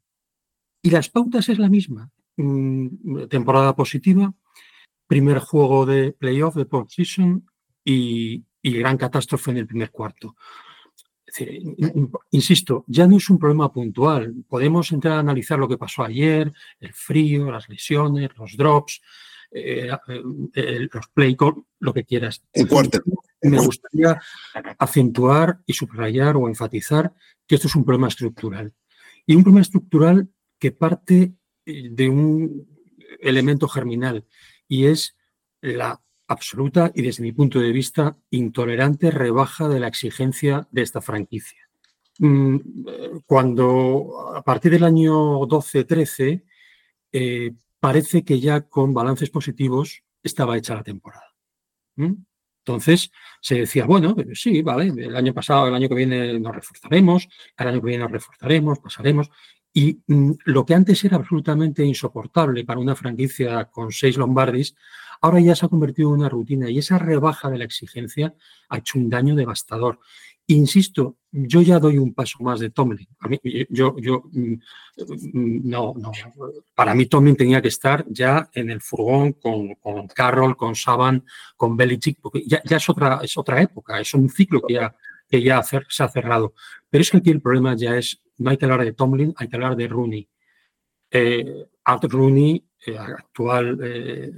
Y las pautas es la misma. Mm, temporada positiva, primer juego de playoff, de postseason y, y gran catástrofe en el primer cuarto insisto, ya no es un problema puntual. Podemos entrar a analizar lo que pasó ayer, el frío, las lesiones, los drops, eh, eh, los play lo que quieras. Me gustaría acentuar y subrayar o enfatizar que esto es un problema estructural. Y un problema estructural que parte eh, de un elemento germinal y es la absoluta y desde mi punto de vista intolerante rebaja de la exigencia de esta franquicia. Mm, cuando a partir del año 12-13 eh, parece que ya con balances positivos estaba hecha la temporada. Entonces se decía, bueno, sí, vale, el año pasado, el año que viene nos reforzaremos, el año que viene nos reforzaremos, pasaremos. Y mm, lo que antes era absolutamente insoportable para una franquicia con seis Lombardis, ahora ya se ha convertido en una rutina y esa rebaja de la exigencia ha hecho un daño devastador. Insisto, yo ya doy un paso más de Tomlin. yo, yo, mm, mm, no, no. Para mí Tomlin tenía que estar ya en el furgón con, con Carroll, con Saban, con Belichick, porque ya, es, otra, es otra época, es un ciclo que ya, que ya se ha cerrado. Pero es que aquí el problema ya es, no hay que hablar de Tomlin, hay que hablar de Rooney. Eh, Art Rooney eh, actual eh,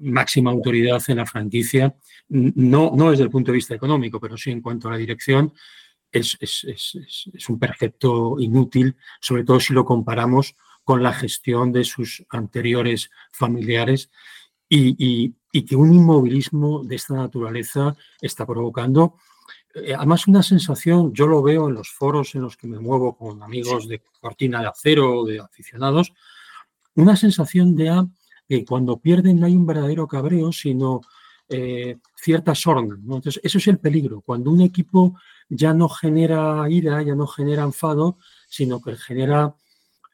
máxima autoridad en la franquicia, no, no desde el punto de vista económico, pero sí en cuanto a la dirección, es, un perfecto inútil, sobre todo si lo comparamos con la gestión de sus anteriores familiares y, que un inmovilismo de esta naturaleza está provocando además una sensación, yo lo veo en los foros en los que me muevo con amigos de cortina de acero, de aficionados, una sensación de que cuando pierden no hay un verdadero cabreo, sino eh, cierta sorna. Entonces, eso es el peligro. Cuando un equipo ya no genera ira, ya no genera enfado, sino que genera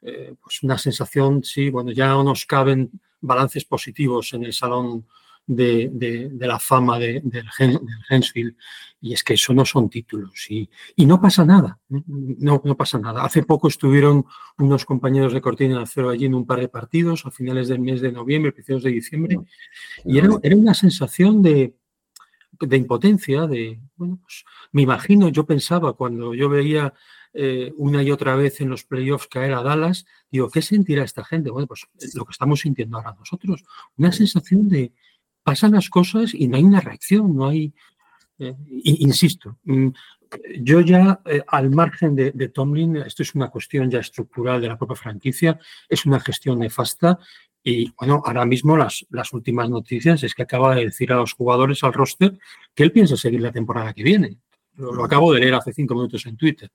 eh, pues una sensación, sí, bueno, ya no nos caben balances positivos en el salón de, de, la fama de, del, Hensfield. Y es que eso no son títulos. Y, y, no pasa nada. No, no pasa nada. Hace poco estuvieron unos compañeros de Cortina de Acero allí en un par de partidos a finales del mes de noviembre, principios de diciembre. Y era, era una sensación de, de impotencia, de, bueno, pues me imagino, yo pensaba cuando yo veía eh, una y otra vez en los playoffs caer a Dallas, digo, ¿qué sentirá esta gente? Bueno, pues eh, lo que estamos sintiendo ahora nosotros, una sensación de pasan las cosas y no hay una reacción, no hay, eh, insisto, mm, yo ya al margen de, de, Tomlin, esto es una cuestión ya estructural de la propia franquicia, es una gestión nefasta y bueno, ahora mismo las, las últimas noticias es que acaba de decir a los jugadores, al roster, que él piensa seguir la temporada que viene. Lo, acabo de leer hace cinco minutos en Twitter.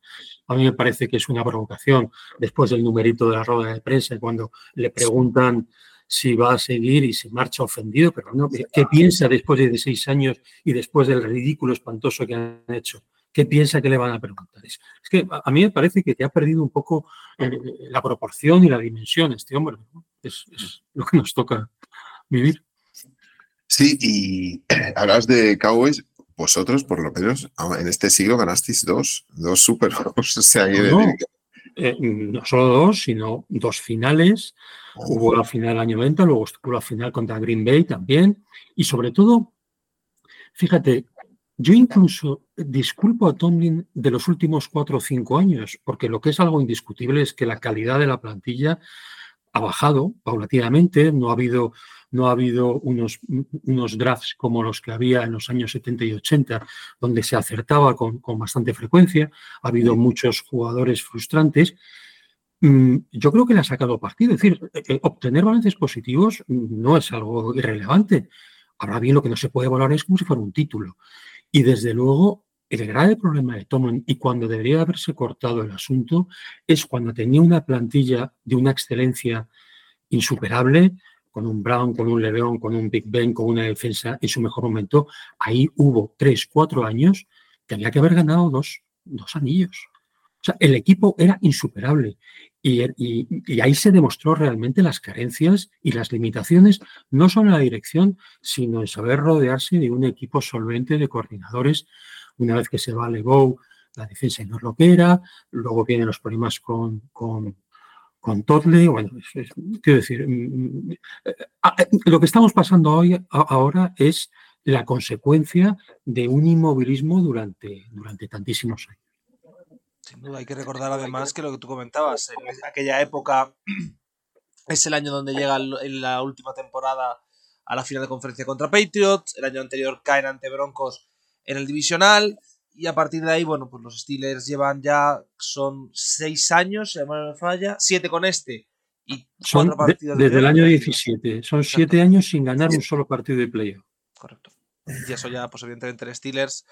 A mí me parece que es una provocación después del numerito de la rueda de prensa, cuando le preguntan si va a seguir y se marcha ofendido, pero no, ¿qué piensa después de seis años y después del ridículo espantoso que han hecho? ¿Qué piensa que le van a preguntar? Es, que a mí me parece que te ha perdido un poco eh, la proporción y la dimensión este hombre. Es, es, lo que nos toca vivir. Sí, y hablas de Cowboys, vosotros, por lo menos, en este siglo ganasteis dos, dos Super O sea, no, eh, no, solo dos, sino dos finales. Hubo la final del año 90, luego estuvo la final contra Green Bay también. Y sobre todo, fíjate, yo incluso disculpo a Tomlin de los últimos cuatro o cinco años, porque lo que es algo indiscutible es que la calidad de la plantilla ha bajado paulatinamente, no ha habido no ha habido unos, unos drafts como los que había en los años 70 y 80, donde se acertaba con, bastante frecuencia, ha habido muchos jugadores frustrantes. Mm, yo creo que le ha sacado partido. Es decir, eh, obtener balances positivos no es algo irrelevante. Ahora bien, lo que no se puede valorar es como si fuera un título. Y desde luego, el grave problema de Tomlin y cuando debería haberse cortado el asunto es cuando tenía una plantilla de una excelencia insuperable, con un Brown, con un Leveón, con un Big Ben, con una defensa en su mejor momento, ahí hubo tres, cuatro años que había que haber ganado dos, dos anillos. O sea, el equipo era insuperable y, ahí se demostró realmente las carencias y las limitaciones, no solo en la dirección, sino en saber rodearse de un equipo solvente de coordinadores. Una vez que se va Lebeau, la defensa no lo que era, luego vienen los problemas con, con, con Totle, bueno, quiero decir, mm, mm, eh, eh, lo que estamos pasando hoy ahora es la consecuencia de un inmovilismo durante, durante tantísimos años. Sin duda, hay que recordar además que lo que tú comentabas, en aquella época es el año donde llega en la última temporada a la final de conferencia contra Patriots, el año anterior caen ante Broncos en el divisional, y a partir de ahí, bueno, pues los Steelers llevan ya, son seis años, si me falla, siete con este. Y son partidos desde el año 17. Son siete años sin ganar un solo partido de playoff. Correcto. Y eso ya, pues evidentemente, en Steelers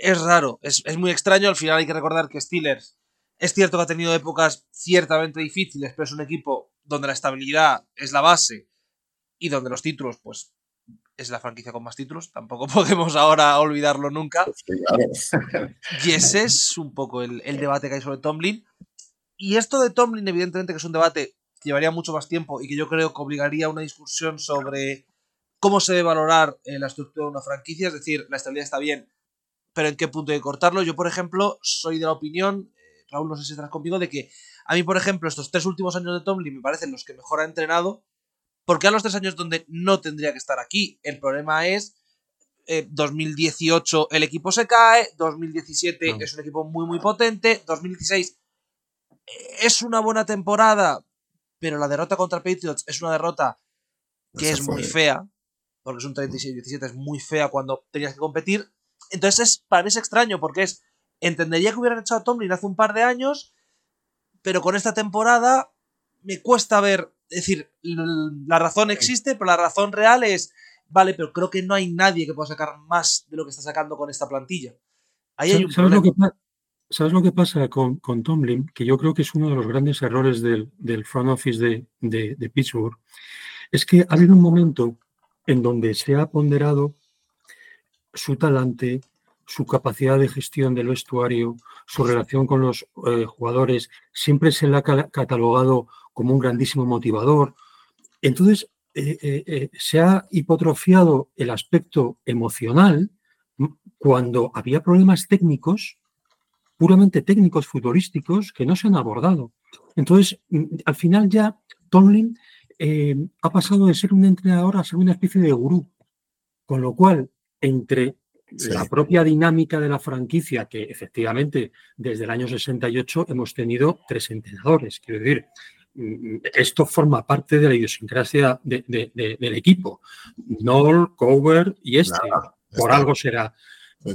es raro, es, es, muy extraño. Al final hay que recordar que Steelers es cierto que ha tenido épocas ciertamente difíciles, pero es un equipo donde la estabilidad es la base y donde los títulos, pues es la franquicia con más títulos, tampoco podemos ahora olvidarlo nunca. y ese es un poco el, debate que hay sobre Tomlin. Y esto de Tomlin, evidentemente que es un debate que llevaría mucho más tiempo y que yo creo que obligaría a una discusión sobre cómo se debe valorar eh, la estructura de una franquicia, es decir, la estabilidad está bien, pero en qué punto hay que cortarlo. Yo, por ejemplo, soy de la opinión, eh, Raúl, no sé si estás conmigo, de que a mí, por ejemplo, estos tres últimos años de Tomlin me parecen los que mejor ha entrenado porque a los tres años donde no tendría que estar aquí? El problema es 2018 eh, el equipo se cae, 2017 es un equipo muy muy potente, 2016 eh, es una buena temporada, pero la derrota contra Patriots es una derrota que es muy fea, porque es un 36-17, es muy fea cuando tenías que competir. Entonces es, para mí es extraño, porque es, entendería que hubieran echado a Tomlin hace un par de años, pero con esta temporada me cuesta ver es decir, la razón existe, pero la razón real es, vale, pero creo que no hay nadie que pueda sacar más de lo que está sacando con esta plantilla. Ahí hay un ¿Sabes, lo que, ¿Sabes lo que pasa con, con, Tomlin? Que yo creo que es uno de los grandes errores del, front office de, de, Pittsburgh. Es que ha habido un momento en donde se ha ponderado su talante, su capacidad de gestión del vestuario, su relación con los eh, jugadores, siempre se le ha catalogado como un grandísimo motivador. Entonces, eh, eh, eh, se ha hipotrofiado el aspecto emocional cuando había problemas técnicos, puramente técnicos, futbolísticos, que no se han abordado. Entonces, al final ya Tomlin ha pasado de ser un entrenador a ser una especie de gurú, con lo cual, entre la propia dinámica de la franquicia, que efectivamente desde el año 68 hemos tenido tres entrenadores, quiero decir, esto forma parte de la idiosincrasia del equipo. Noel, Cover y este. por algo será.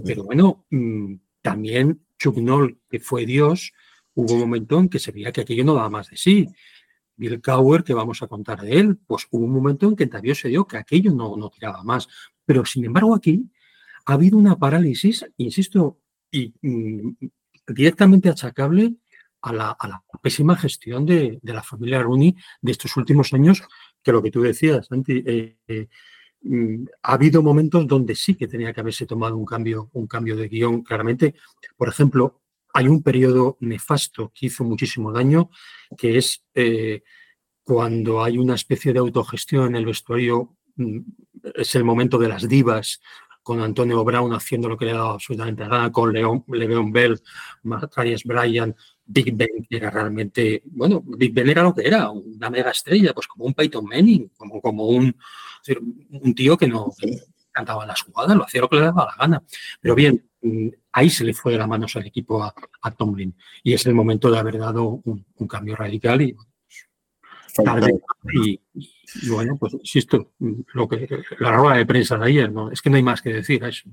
Pero bueno, mm, también Chuck Noll, que fue Dios, hubo un momento en que se veía que aquello no daba más de sí. Bill Cower, que vamos a contar de él, pues hubo un momento en que también se dio que aquello no, no tiraba más. Pero sin embargo aquí ha habido una parálisis, insisto, y mm, directamente achacable a la, pésima gestión de, la familia Rooney de estos últimos años, que lo que tú decías, Santi, eh, eh, mm, ha habido momentos donde sí que tenía que haberse tomado un cambio, un cambio de guion, claramente. Por ejemplo, hay un periodo nefasto que hizo muchísimo daño, que es eh, cuando hay una especie de autogestión en el vestuario, mm, es el momento de las divas, con Antonio Brown haciendo lo que le daba absolutamente gana, con Leon, Le'Veon Bell, Matarias Bryan, Big Ben era realmente, bueno, Big Ben era lo que era, una mega estrella, pues como un Peyton Manning, como, como un, un tío que no cantaba las jugadas, lo hacía lo que le daba la gana. Pero bien, mm, ahí se le fue de las manos al equipo a, Tomlin y es el momento de haber dado un, cambio radical y, y, bueno, pues insisto, lo que la rueda de prensa de ayer, ¿no? es que no hay más que decir a eso.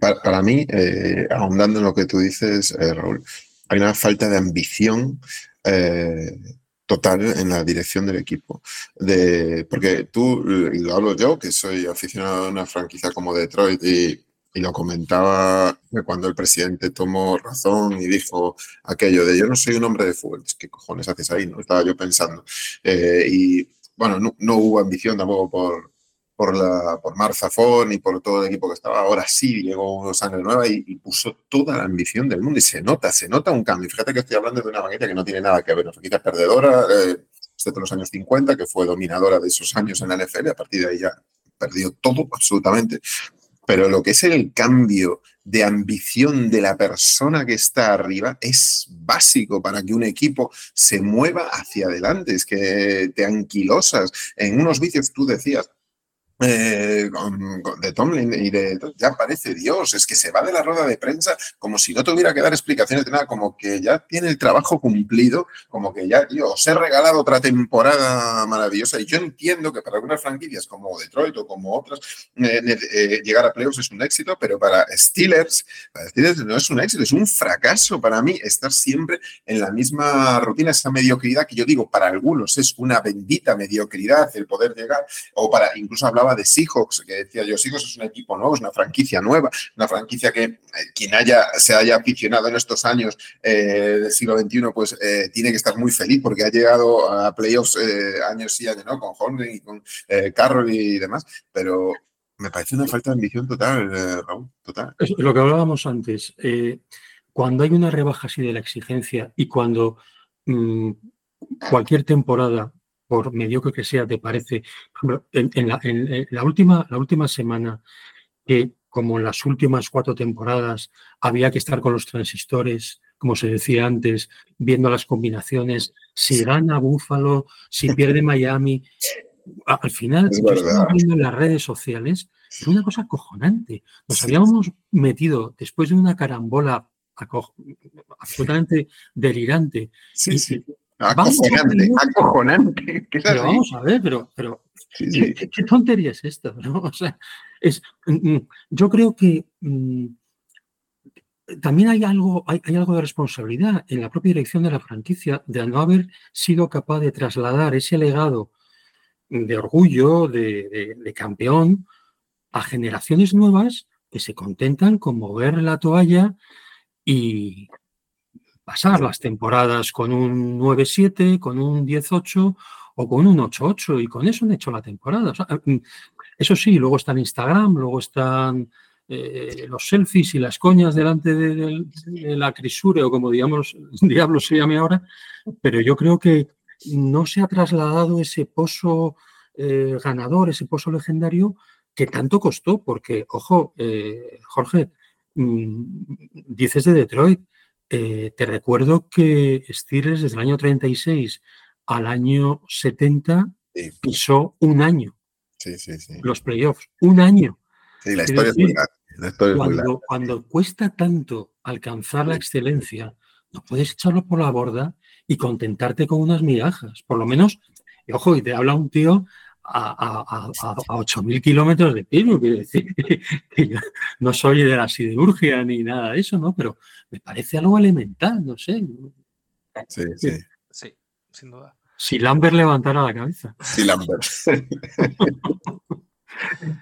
Para, mí, eh, ahondando en lo que tú dices, eh, Raúl, hay una falta de ambición eh, total en la dirección del equipo. De, porque tú, y lo hablo yo, que soy aficionado a una franquicia como Detroit y, lo comentaba cuando el presidente tomó razón y dijo aquello de yo no soy un hombre de fútbol, ¿qué cojones haces ahí? ¿no? Estaba yo pensando. Eh, y bueno, no, no, hubo ambición tampoco por, por, la, por Marzafón y por todo el equipo que estaba. Ahora sí llegó sangre nueva y, puso toda la ambición del mundo y se nota, se nota un cambio. Fíjate que estoy hablando de una franquicia que no tiene nada que ver, una franquicia perdedora, eh, desde los años 50, que fue dominadora de esos años en la NFL, a partir de ahí ya perdió todo absolutamente. Pero lo que es el cambio de ambición de la persona que está arriba es básico para que un equipo se mueva hacia adelante. Es que te anquilosas en unos vicios, tú decías, eh, de Tomlin y de ya parece Dios, es que se va de la rueda de prensa como si no tuviera que dar explicaciones de nada, como que ya tiene el trabajo cumplido, como que ya, tío, os he regalado otra temporada maravillosa. Y yo entiendo que para algunas franquicias como Detroit o como otras, eh, eh, llegar a playoffs es un éxito, pero para Steelers, para Steelers no es un éxito, es un fracaso para mí estar siempre en la misma rutina, esa mediocridad que yo digo, para algunos es una bendita mediocridad el poder llegar, o para, incluso hablaba de Seahawks, que decía yo, Seahawks es un equipo nuevo, es una franquicia nueva, una franquicia que eh, quien haya, se haya aficionado en estos años eh, del siglo XXI, pues eh, tiene que estar muy feliz porque ha llegado a playoffs años sí años. Con Holden y con Carroll y demás, pero me parece una falta de ambición total, Raúl, total. Lo que hablábamos antes, cuando hay una rebaja así de la exigencia y cuando mm, cualquier temporada por mediocre que sea, te parece, en, la, última, la última semana, que como en las últimas cuatro temporadas había que estar con los transistores, como se decía antes, viendo las combinaciones, si gana Búfalo, si pierde Miami, al final, viendo en las redes sociales, es una cosa acojonante. Nos habíamos metido después de una carambola absolutamente delirante. Sí, Acojonante, acojonante. Pero vamos a ver, pero, pero ¿qué, tontería es esto? O sea, es, mm, mm, yo creo que mm, también hay algo, hay, algo de responsabilidad en la propia dirección de la franquicia de no haber sido capaz de trasladar ese legado de orgullo, de, de campeón, a generaciones nuevas que se contentan con mover la toalla y, pasar las temporadas con un 9-7, con un 10-8 o con un 8-8 y con eso han hecho la temporada. Mm, eso sí, luego está en Instagram, luego están eh, los selfies y las coñas delante de, la crisure o como digamos, diablo se llame ahora, pero yo creo que no se ha trasladado ese pozo eh, ganador, ese pozo legendario que tanto costó, porque, ojo, eh, Jorge, mm, dices de Detroit, eh, te recuerdo que Steelers desde el año 36 al año 70 Sí. pisó un año Sí, sí, sí. los playoffs, un año. Sí, la historia es muy decir, larga. La historia es muy larga. Cuando, cuando cuesta tanto alcanzar la excelencia, no puedes echarlo por la borda y contentarte con unas migajas. Por lo menos, y ojo, y te habla un tío a, a, a, a- a 8.000 kilómetros de pino, quiero decir, que yo no soy de la siderurgia ni nada de eso, ¿no? Pero me parece algo elemental, no sé. Sí, sí. Sí, sin duda. Si Lambert levantara la cabeza. Sí, Lambert.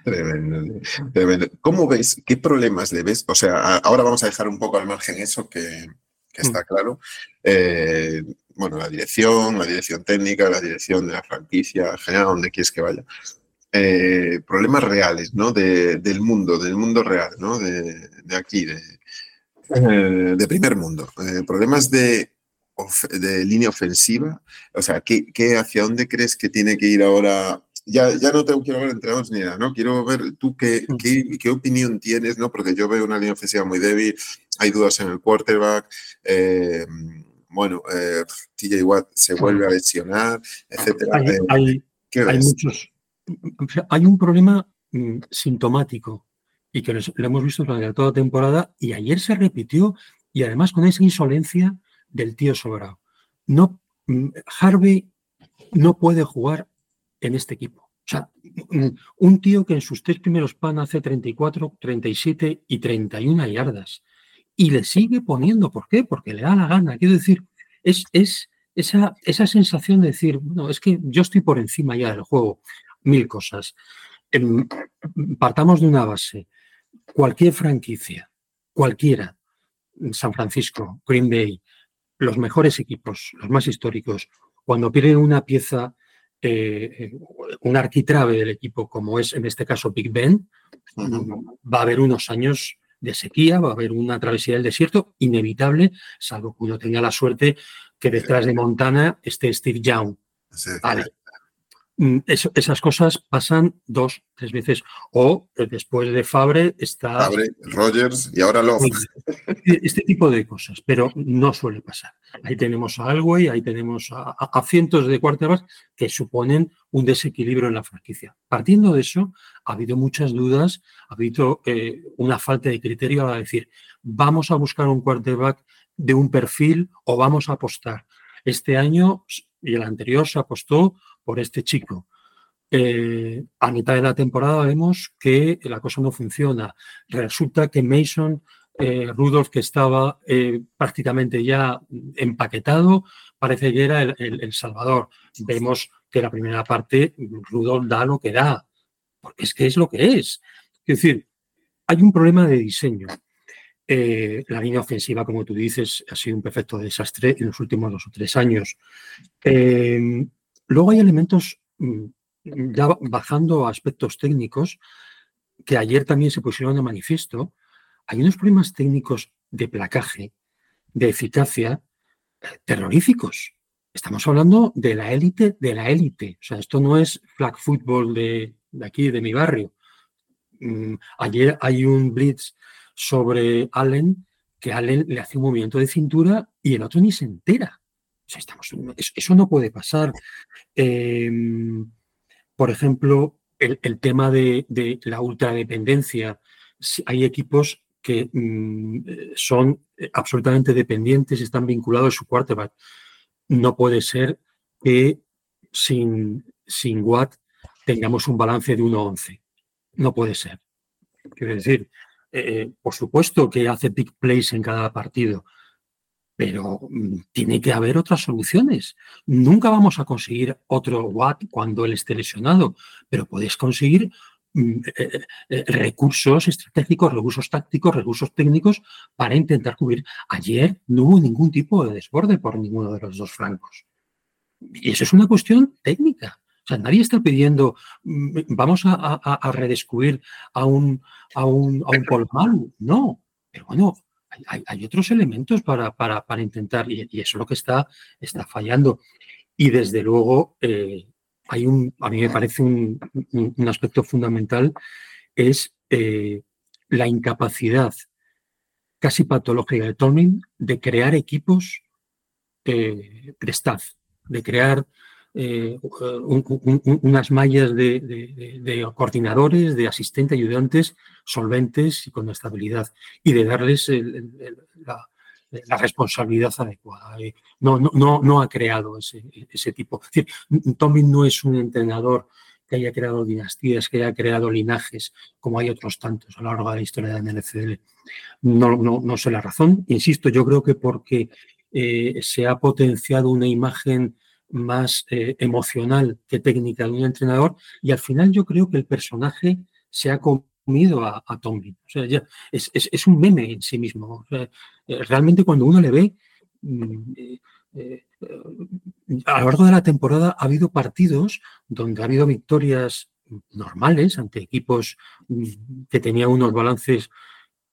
Tremendo, tremendo. ¿Cómo ves? ¿Qué problemas le ves? O sea, ahora vamos a dejar un poco al margen eso que, que está claro. Eh, bueno, la dirección, la dirección técnica, la dirección de la franquicia, en general, donde quieres que vaya. Eh, problemas reales, ¿no? De- del mundo, del mundo real, ¿no? De, de aquí, de, eh, de primer mundo. Eh, problemas de, of- de línea ofensiva. O sea, ¿qué, qué, hacia dónde crees que tiene que ir ahora? Ya, ya no tengo, quiero ver entrenadores ni nada, ¿no? Quiero ver tú qué, qué, qué opinión tienes, ¿no? Porque yo veo una línea ofensiva muy débil, hay dudas en el quarterback, eh, bueno, eh, TJ Watt se vuelve a lesionar, etcétera. Hay, Eh, hay- ¿Qué hay ves? muchos. hay un problema mm, sintomático y que lo hemos visto durante toda la temporada y ayer se repitió y además con esa insolencia del tío sobrado. No, mm, Harvey no puede jugar en este equipo. O sea, mm, un tío que en sus tres primeros pan hace 34, 37 y 31 yardas y le sigue poniendo. ¿Por qué? Porque le da la gana. Quiero decir, es, es esa, esa sensación de decir, bueno, es que yo estoy por encima ya del juego, mil cosas. Em, partamos de una base. Cualquier franquicia, cualquiera, San Francisco, Green Bay, los mejores equipos, los más históricos, cuando pierden una pieza, eh, un arquitrabe del equipo, como es en este caso Big Ben, va a haber unos años de sequía, va a haber una travesía del desierto inevitable, salvo que uno tenga la suerte que detrás de Montana esté Steve Young. Vale. Mm, esas cosas pasan dos, tres veces. O eh, después de Fabre está Fabre, Rogers y ahora Love. este tipo de cosas, pero no suele pasar. Ahí tenemos a Alway, ahí tenemos a, a- a cientos de quarterbacks que suponen un desequilibrio en la franquicia. Partiendo de eso, ha habido muchas dudas, ha habido eh, una falta de criterio a decir, vamos a buscar un quarterback de un perfil o vamos a apostar. Este año y el anterior se apostó por este chico. Eh, a mitad de la temporada vemos que la cosa no funciona. Resulta que Mason eh, Rudolph, que estaba eh, prácticamente ya empaquetado, parece que era el, el- Salvador. Vemos que la primera parte Rudolph da lo que da, porque es que es lo que es. Es decir, hay un problema de diseño. La línea ofensiva, como tú dices, ha sido un perfecto desastre en los últimos dos o tres años. Luego hay elementos, mm, ya bajando a aspectos técnicos, que ayer también se pusieron de manifiesto, hay unos problemas técnicos de placaje, de eficacia, eh, terroríficos. Estamos hablando de la élite de la élite. O sea, esto no es flag football de, de aquí, de mi barrio. Mm, ayer hay un blitz sobre Allen que Allen le hace un movimiento de cintura y el otro ni se entera. Estamos, eso, no puede pasar. Eh, por ejemplo, el, tema de, de la ultradependencia. Hay equipos que mm, eh, son eh, absolutamente dependientes, están vinculados a su quarterback. No puede ser que sin, sin Watt tengamos un balance de 1-11. No puede ser. Quiero decir, eh, por supuesto que hace big plays en cada partido, pero mm, tiene que haber otras soluciones. Nunca vamos a conseguir otro Watt cuando él esté lesionado, pero puedes conseguir mm, eh, eh, recursos estratégicos, recursos tácticos, recursos técnicos para intentar cubrir. Ayer no hubo ningún tipo de desborde por ninguno de los dos flancos. Y eso es una cuestión técnica. O sea, nadie está pidiendo, mm, vamos a, a- a redescubrir a un, a un, a un Polamalu. No, pero bueno, hay, otros elementos para, para, para intentar, y, eso es lo que está, está fallando. Y desde luego, eh, hay un, a mí me parece un, aspecto fundamental, es eh, la incapacidad casi patológica de Tomlin de crear equipos eh, de staff, de crear eh, unas mallas de, coordinadores, de asistentes, ayudantes solventes y con estabilidad y de darles la, responsabilidad adecuada. Eh, no, ha creado ese, tipo. Es Tomlin no es un entrenador que haya creado dinastías, que haya creado linajes, como hay otros tantos a lo largo de la historia de la no sé la razón. Insisto, yo creo que porque eh, se ha potenciado una imagen más eh, emocional que técnica de un entrenador y al final yo creo que el personaje se ha comido a, a. O sea, ya es, un meme en sí mismo. Eh, realmente cuando uno le ve, mm, a lo largo de la temporada ha habido partidos donde ha habido victorias normales ante equipos mm, que tenían unos balances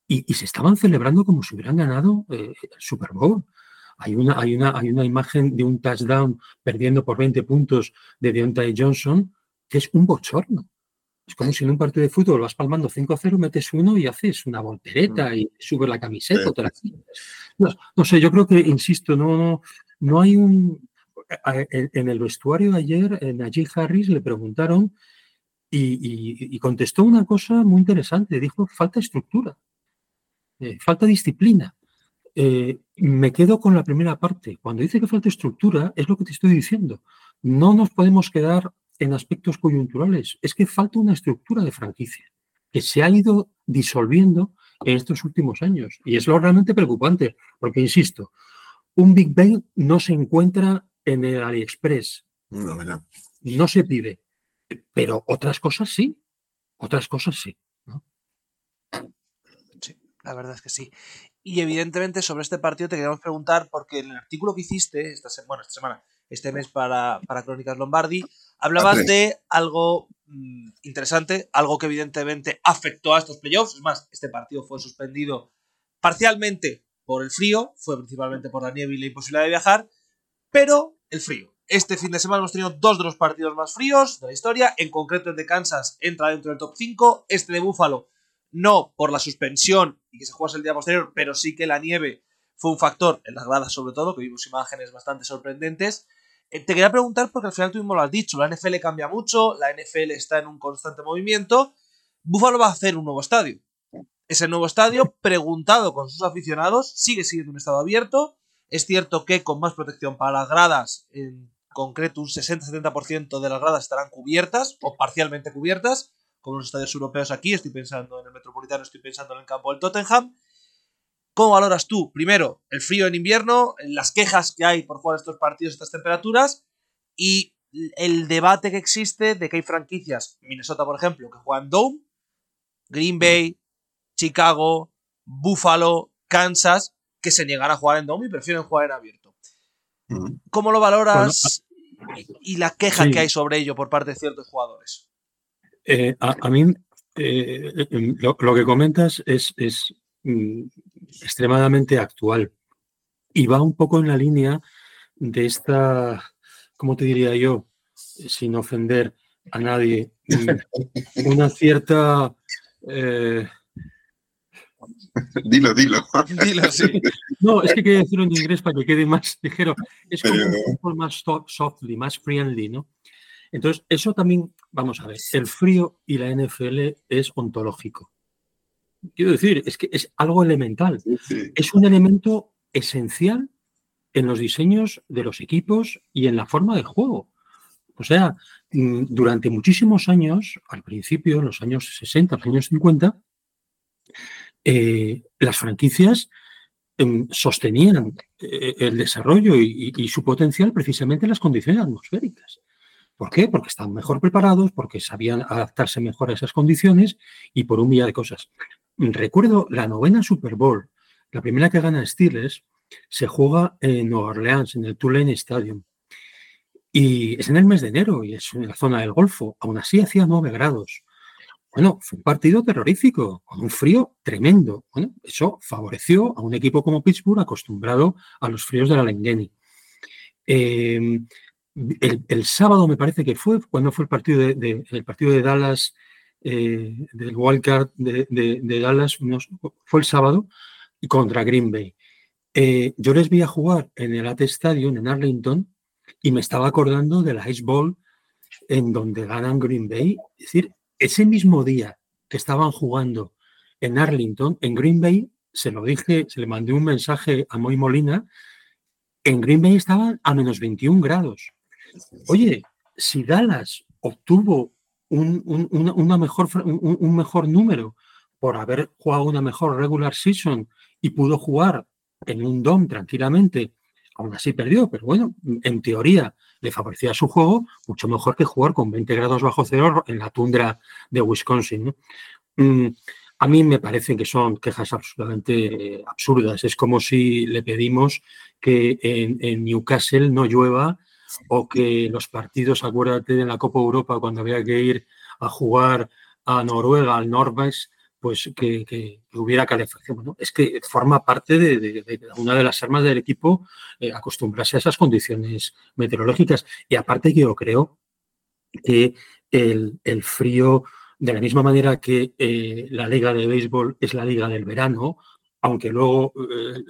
y, se estaban celebrando como si hubieran ganado el Super Bowl. Hay una, hay, una, hay una imagen de un touchdown perdiendo por 20 puntos de Deontay Johnson que es un bochorno. Es como si en un partido de fútbol vas palmando 5-0, metes uno y haces una voltereta mm. y subes la camiseta. no, sé, yo creo que, insisto, no, no, no hay un... En el vestuario de ayer, en Najee Harris le preguntaron y, contestó una cosa muy interesante. Dijo, falta estructura, eh, falta disciplina. Eh, me quedo con la primera parte. Cuando dice que falta estructura, es lo que te estoy diciendo. No nos podemos quedar en aspectos coyunturales. Es que falta una estructura de franquicia que se ha ido disolviendo en estos últimos años. Y es lo realmente preocupante, porque, insisto, un Big Bang no se encuentra en el AliExpress. No, no se pide. Pero otras cosas sí. Otras cosas sí. Sí, la verdad es que sí. Y evidentemente sobre este partido te queríamos preguntar, porque en el artículo que hiciste, esta, bueno, esta semana, este mes para, para Crónicas Lombardi, hablabas de algo mm, interesante, algo que evidentemente afectó a estos playoffs. Es más, este partido fue suspendido parcialmente por el frío, fue principalmente por la nieve y la imposibilidad de viajar, pero el frío. Este fin de semana hemos tenido dos de los partidos más fríos de la historia, en concreto el de Kansas entra dentro del top 5, este de Buffalo no por la suspensión y que se jugase el día posterior, pero sí que la nieve fue un factor en las gradas sobre todo, que vimos imágenes bastante sorprendentes. Eh, te quería preguntar porque al final tú mismo lo has dicho, la NFL cambia mucho, la NFL está en un constante movimiento, Buffalo va a hacer un nuevo estadio. Ese nuevo estadio, preguntado con sus aficionados, sigue siendo un estado abierto. Es cierto que con más protección para las gradas, en concreto un 60-70% de las gradas estarán cubiertas o parcialmente cubiertas, como los estadios europeos aquí, estoy pensando en el Metropolitano, estoy pensando en el campo del Tottenham. ¿Cómo valoras tú, primero, el frío en invierno, las quejas que hay por jugar estos partidos, estas temperaturas, y el debate que existe de que hay franquicias, Minnesota por ejemplo, que juegan Dome, Green Bay, Chicago, Buffalo, Kansas, que se niegan a jugar en Dome y prefieren jugar en abierto. ¿Cómo lo valoras y, la queja que hay sobre ello por parte de ciertos jugadores? Eh, a, mí eh, em, lo, que comentas es, es mm, extremadamente actual y va un poco en la línea de esta, ¿cómo te diría yo? Sin ofender a nadie, mm, una cierta... Eh, dilo, dilo. dilo, sí. No, es que quería decirlo en inglés para que quede más ligero. Es como un poco más softly, más friendly, ¿no? Entonces, eso también, vamos a ver, el frío y la NFL es ontológico. Quiero decir, es que es algo elemental. Es un elemento esencial en los diseños de los equipos y en la forma de juego. O sea, mm, durante muchísimos años, al principio, en los años 60, los años 50, eh, las franquicias em, sostenían eh, el desarrollo y, su potencial precisamente en las condiciones atmosféricas. ¿Por qué? Porque estaban mejor preparados, porque sabían adaptarse mejor a esas condiciones y por un millón de cosas. Recuerdo la novena Super Bowl, la primera que gana Steelers, se juega en Nueva Orleans, en el Tulane Stadium. Y es en el mes de enero y es en la zona del Golfo. Aún así hacía 9 grados. Bueno, fue un partido terrorífico, con un frío tremendo. Eso favoreció a un equipo como Pittsburgh acostumbrado a los fríos de la Lengueni. Eh, el, sábado me parece que fue, cuando fue el partido de, el partido de Dallas, eh, del wildcard de, de, Dallas, fue el sábado, contra Green Bay. Eh, yo les vi a jugar en el AT Stadium en Arlington y me estaba acordando de la Ice Bowl en donde ganan Green Bay. Es decir, ese mismo día que estaban jugando en Arlington, en Green Bay, se lo dije, se le mandé un mensaje a Moy Molina, en Green Bay estaban a menos 21 grados. Oye, si Dallas obtuvo un, una mejor, un, mejor número por haber jugado una mejor regular season y pudo jugar en un DOM tranquilamente, aún así perdió, pero bueno, en teoría le favorecía su juego mucho mejor que jugar con 20 grados bajo cero en la tundra de Wisconsin. Mm, a mí me parece que son quejas absolutamente eh, absurdas. Es como si le pedimos que en, Newcastle no llueva o que los partidos, acuérdate de la Copa Europa cuando había que ir a jugar a Noruega, al Norvex, pues que, hubiera calefacción. Es que forma parte de, una de las armas del equipo eh, acostumbrarse a esas condiciones meteorológicas. Y aparte yo creo que el, el frío de la misma manera que eh, la liga de béisbol es la liga del verano, aunque luego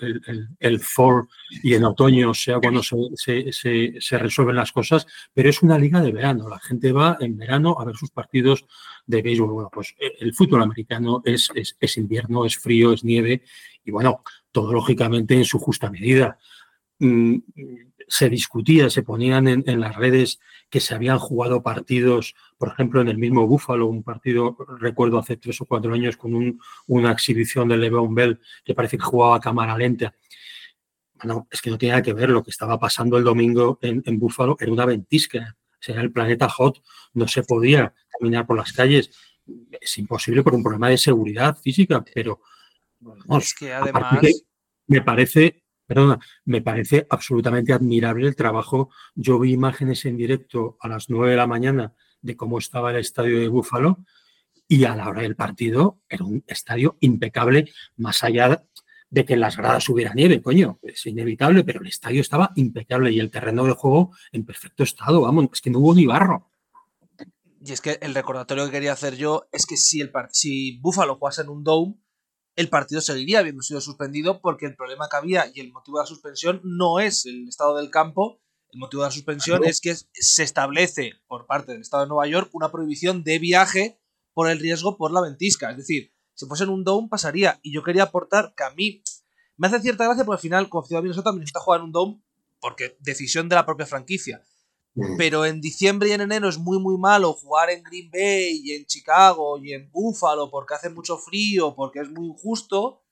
eh, el, fall y en otoño sea cuando se, resuelven las cosas, pero es una liga de verano. La gente va en verano a ver sus partidos de béisbol. Bueno, pues eh, el fútbol americano es, es invierno, es frío, es nieve y bueno, todo lógicamente en su justa medida. Se discutía, se ponían en, las redes que se habían jugado partidos, por ejemplo, en el mismo Búfalo, un partido, recuerdo hace tres o cuatro años, con una exhibición de Le'Veon Bell que parece que jugaba a cámara lenta. Bueno, es que no nada que ver lo que estaba pasando el domingo en, Búfalo, era una ventisca, era el planeta hot, no se podía caminar por las calles. Es imposible por un problema de seguridad física, pero es que además... me parece Perdona, me parece absolutamente admirable el trabajo. Yo vi imágenes en directo a las 9 de la mañana de cómo estaba el estadio de Búfalo y a la hora del partido era un estadio impecable, más allá de que en las gradas hubiera nieve, coño, es inevitable, pero el estadio estaba impecable y el terreno de juego en perfecto estado, vamos, es que no hubo ni barro. Y es que el recordatorio que quería hacer yo es que si, el si Búfalo jugase en un dome, el partido seguiría habiendo sido suspendido porque el problema que había y el motivo de la suspensión no es el estado del campo, el motivo de la suspensión es que se establece por parte del Estado de Nueva York una prohibición de viaje por el riesgo por la ventisca. Es decir, si fuese en un dome pasaría. Y yo quería aportar que a mí me hace cierta gracia porque al final, como Ciudad de Minnesota, Minnesota jugar en un dome porque decisión de la propia franquicia. Mm. Pero en diciembre y en enero es muy muy malo jugar en Green Bay y en Chicago y en Buffalo porque hace mucho frío, porque es muy injusto.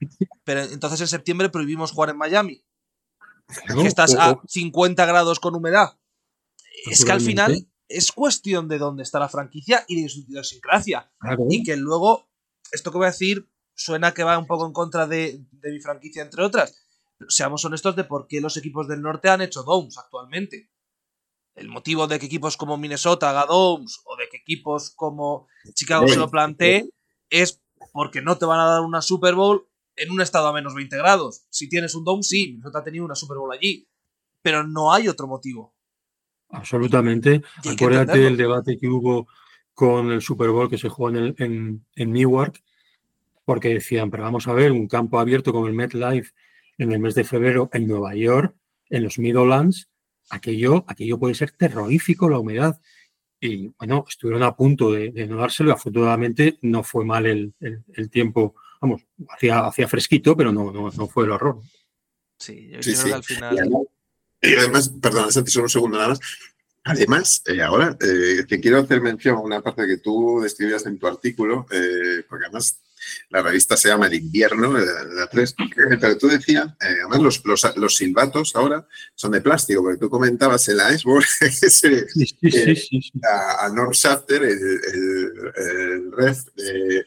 Pero entonces en septiembre prohibimos jugar en Miami. que estás a 50 grados con humedad. Es que al final es cuestión de dónde está la franquicia y de su idiosincrasia. Y que luego, esto que voy a decir suena que va un poco en contra de, de mi franquicia, entre otras. seamos honestos de por qué los equipos del norte han hecho domes actualmente el motivo de que equipos como Minnesota haga domes o de que equipos como Chicago se lo plantee es porque no te van a dar una Super Bowl en un estado a menos 20 grados. Si tienes un dome, sí, Minnesota ha tenido una Super Bowl allí, pero no hay otro motivo. Absolutamente. Acuérdate del debate que hubo con el Super Bowl que se jugó en, en, en Newark, porque decían, pero vamos a ver, un campo abierto como el MetLife en el mes de febrero en Nueva York, en los Meadowlands, aquello, aquello puede ser terrorífico, la humedad. Y bueno, estuvieron a punto de, no dárselo y afortunadamente no fue mal el, tiempo. Vamos, hacía, hacía fresquito, pero no, no, fue el horror. Sí, yo creo que al final. Y además, perdón, Santi, solo un segundo nada más. Además, eh, ahora eh, que quiero hacer mención a una parte que tú describías en tu artículo, eh, porque además la revista se llama El invierno, la 3, pero tú decías, eh, además los, los, silbatos ahora son de plástico, porque tú comentabas en la Iceborne a, Norm Shafter, el, el, ref de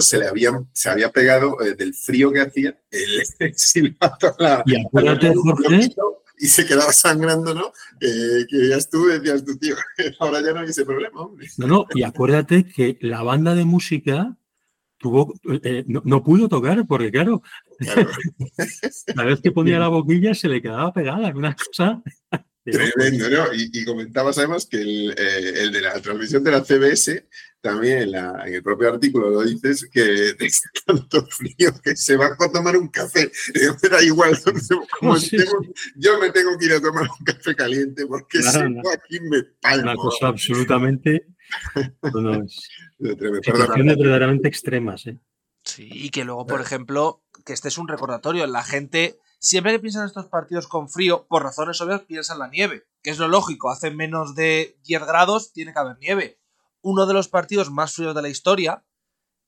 se le había, se había pegado eh, del frío que hacía el, silbato y acuérdate, Jorge, y se quedaba sangrando, ¿no? que ya estuve, decías tú, tío, ahora ya no hay ese problema, hombre. No, no, y acuérdate que la banda de música eh, no, pudo tocar porque, claro, la vez que ponía la boquilla se le quedaba pegada, una cosa. Tremendo, ¿no? Y, comentabas además que eh, el, de la transmisión de la CBS, también en, el propio artículo lo dices, que de tanto frío que se va a tomar un café. Me da igual, yo me tengo que ir a tomar un café caliente porque si no, aquí me palmo. Una cosa absolutamente... no, situaciones verdaderamente extremas, ¿eh? Sí, y que luego, por ejemplo, que este es un recordatorio, la gente siempre que piensa en estos partidos con frío, por razones obvias, piensa en la nieve, que es lo lógico, hace menos de 10 grados, tiene que haber nieve. Uno de los partidos más fríos de la historia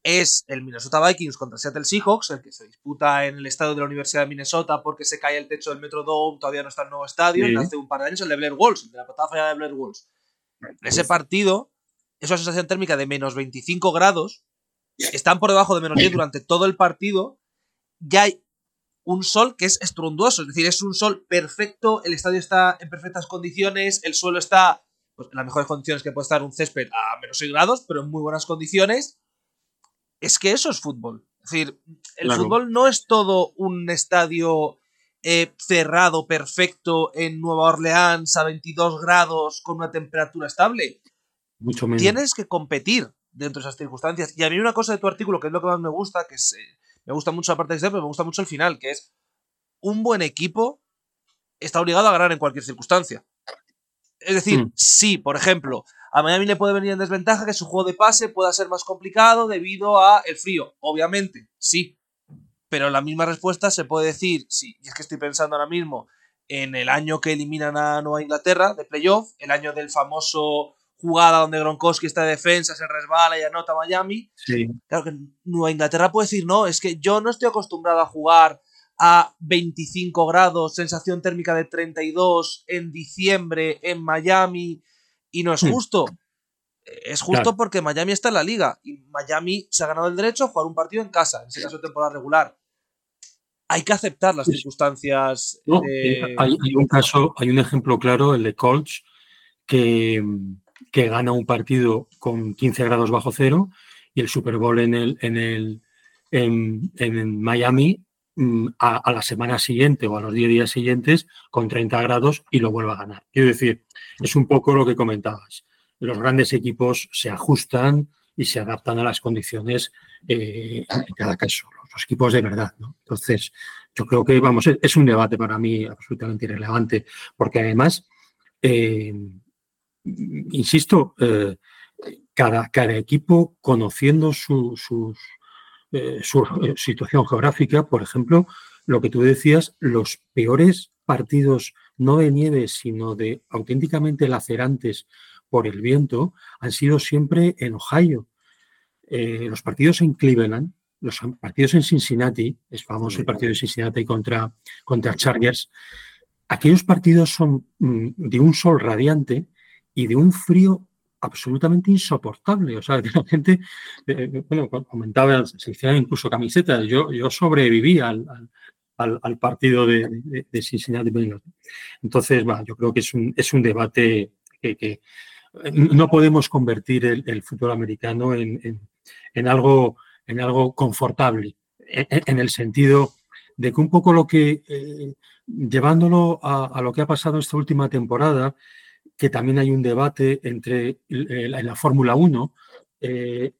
es el Minnesota Vikings contra Seattle Seahawks, el que se disputa en el estadio de la Universidad de Minnesota porque se cae el techo del Metrodome, todavía no está el nuevo estadio, hace un par de años el de Blair Walls, el de la patada fallada de Blair Walls. En ese partido es una sensación térmica de menos 25 grados, están por debajo de menos 10 durante todo el partido, ya hay un sol que es estruendoso, es decir, es un sol perfecto, el estadio está en perfectas condiciones, el suelo está pues, en las mejores condiciones que puede estar un césped a menos 6 grados, pero en muy buenas condiciones. Es que eso es fútbol. Es decir, el fútbol no es todo un estadio eh, cerrado, perfecto, en Nueva Orleans a 22 grados con una temperatura estable. Mucho menos. Tienes que competir dentro de esas circunstancias. Y a mí una cosa de tu artículo, que es lo que más me gusta, que es eh, me gusta mucho la parte de pero me gusta mucho el final, que es un buen equipo está obligado a ganar en cualquier circunstancia. Es decir, mm. sí, por ejemplo, a Miami le puede venir en desventaja que su juego de pase pueda ser más complicado debido a el frío. Obviamente, sí. Pero la misma respuesta se puede decir, sí, y es que estoy pensando ahora mismo en el año que eliminan a Nueva Inglaterra de playoff, el año del famoso jugada donde Gronkowski está de defensa, se resbala y anota Miami. Sí. Claro que Nueva Inglaterra puede decir, no, es que yo no estoy acostumbrado a jugar a 25 grados, sensación térmica de 32 en diciembre en Miami y no es hmm. justo. Es justo porque Miami está en la liga y Miami se ha ganado el derecho a jugar un partido en casa, en ese caso temporada regular. Hay que aceptar las circunstancias. Eh, hay, un caso, hay un ejemplo claro, el de Colts, que, que gana un partido con 15 grados bajo cero y el Super Bowl en, el, en, el, en, Miami mm, a, la semana siguiente o a los 10 días siguientes con 30 grados y lo vuelve a ganar. Quiero decir, es un poco lo que comentabas. Los grandes equipos se ajustan y se adaptan a las condiciones eh, en cada caso, los, equipos de verdad. Entonces, yo creo que, vamos, es, un debate para mí absolutamente irrelevante, porque además eh, insisto, eh, cada, cada, equipo conociendo su, eh, eh, situación geográfica, por ejemplo, lo que tú decías, los peores partidos no de nieve, sino de auténticamente lacerantes por el viento, han sido siempre en Ohio. los partidos en Cleveland, los partidos en Cincinnati, es famoso el partido de Cincinnati contra, contra Chargers, aquellos partidos son mm, de un sol radiante y de un frío absolutamente insoportable. O sea, que la gente, eh, bueno, comentaba, se hicieron incluso camisetas. Yo, yo sobreviví al, al, partido de, de, Cincinnati Entonces, bueno, yo creo que es un, es un debate que, no podemos convertir el, fútbol americano en, en, algo, en algo confortable, en, el sentido de que un poco lo que, eh, llevándolo a, a, lo que ha pasado esta última temporada, que también hay un debate entre en la Fórmula 1. Eh,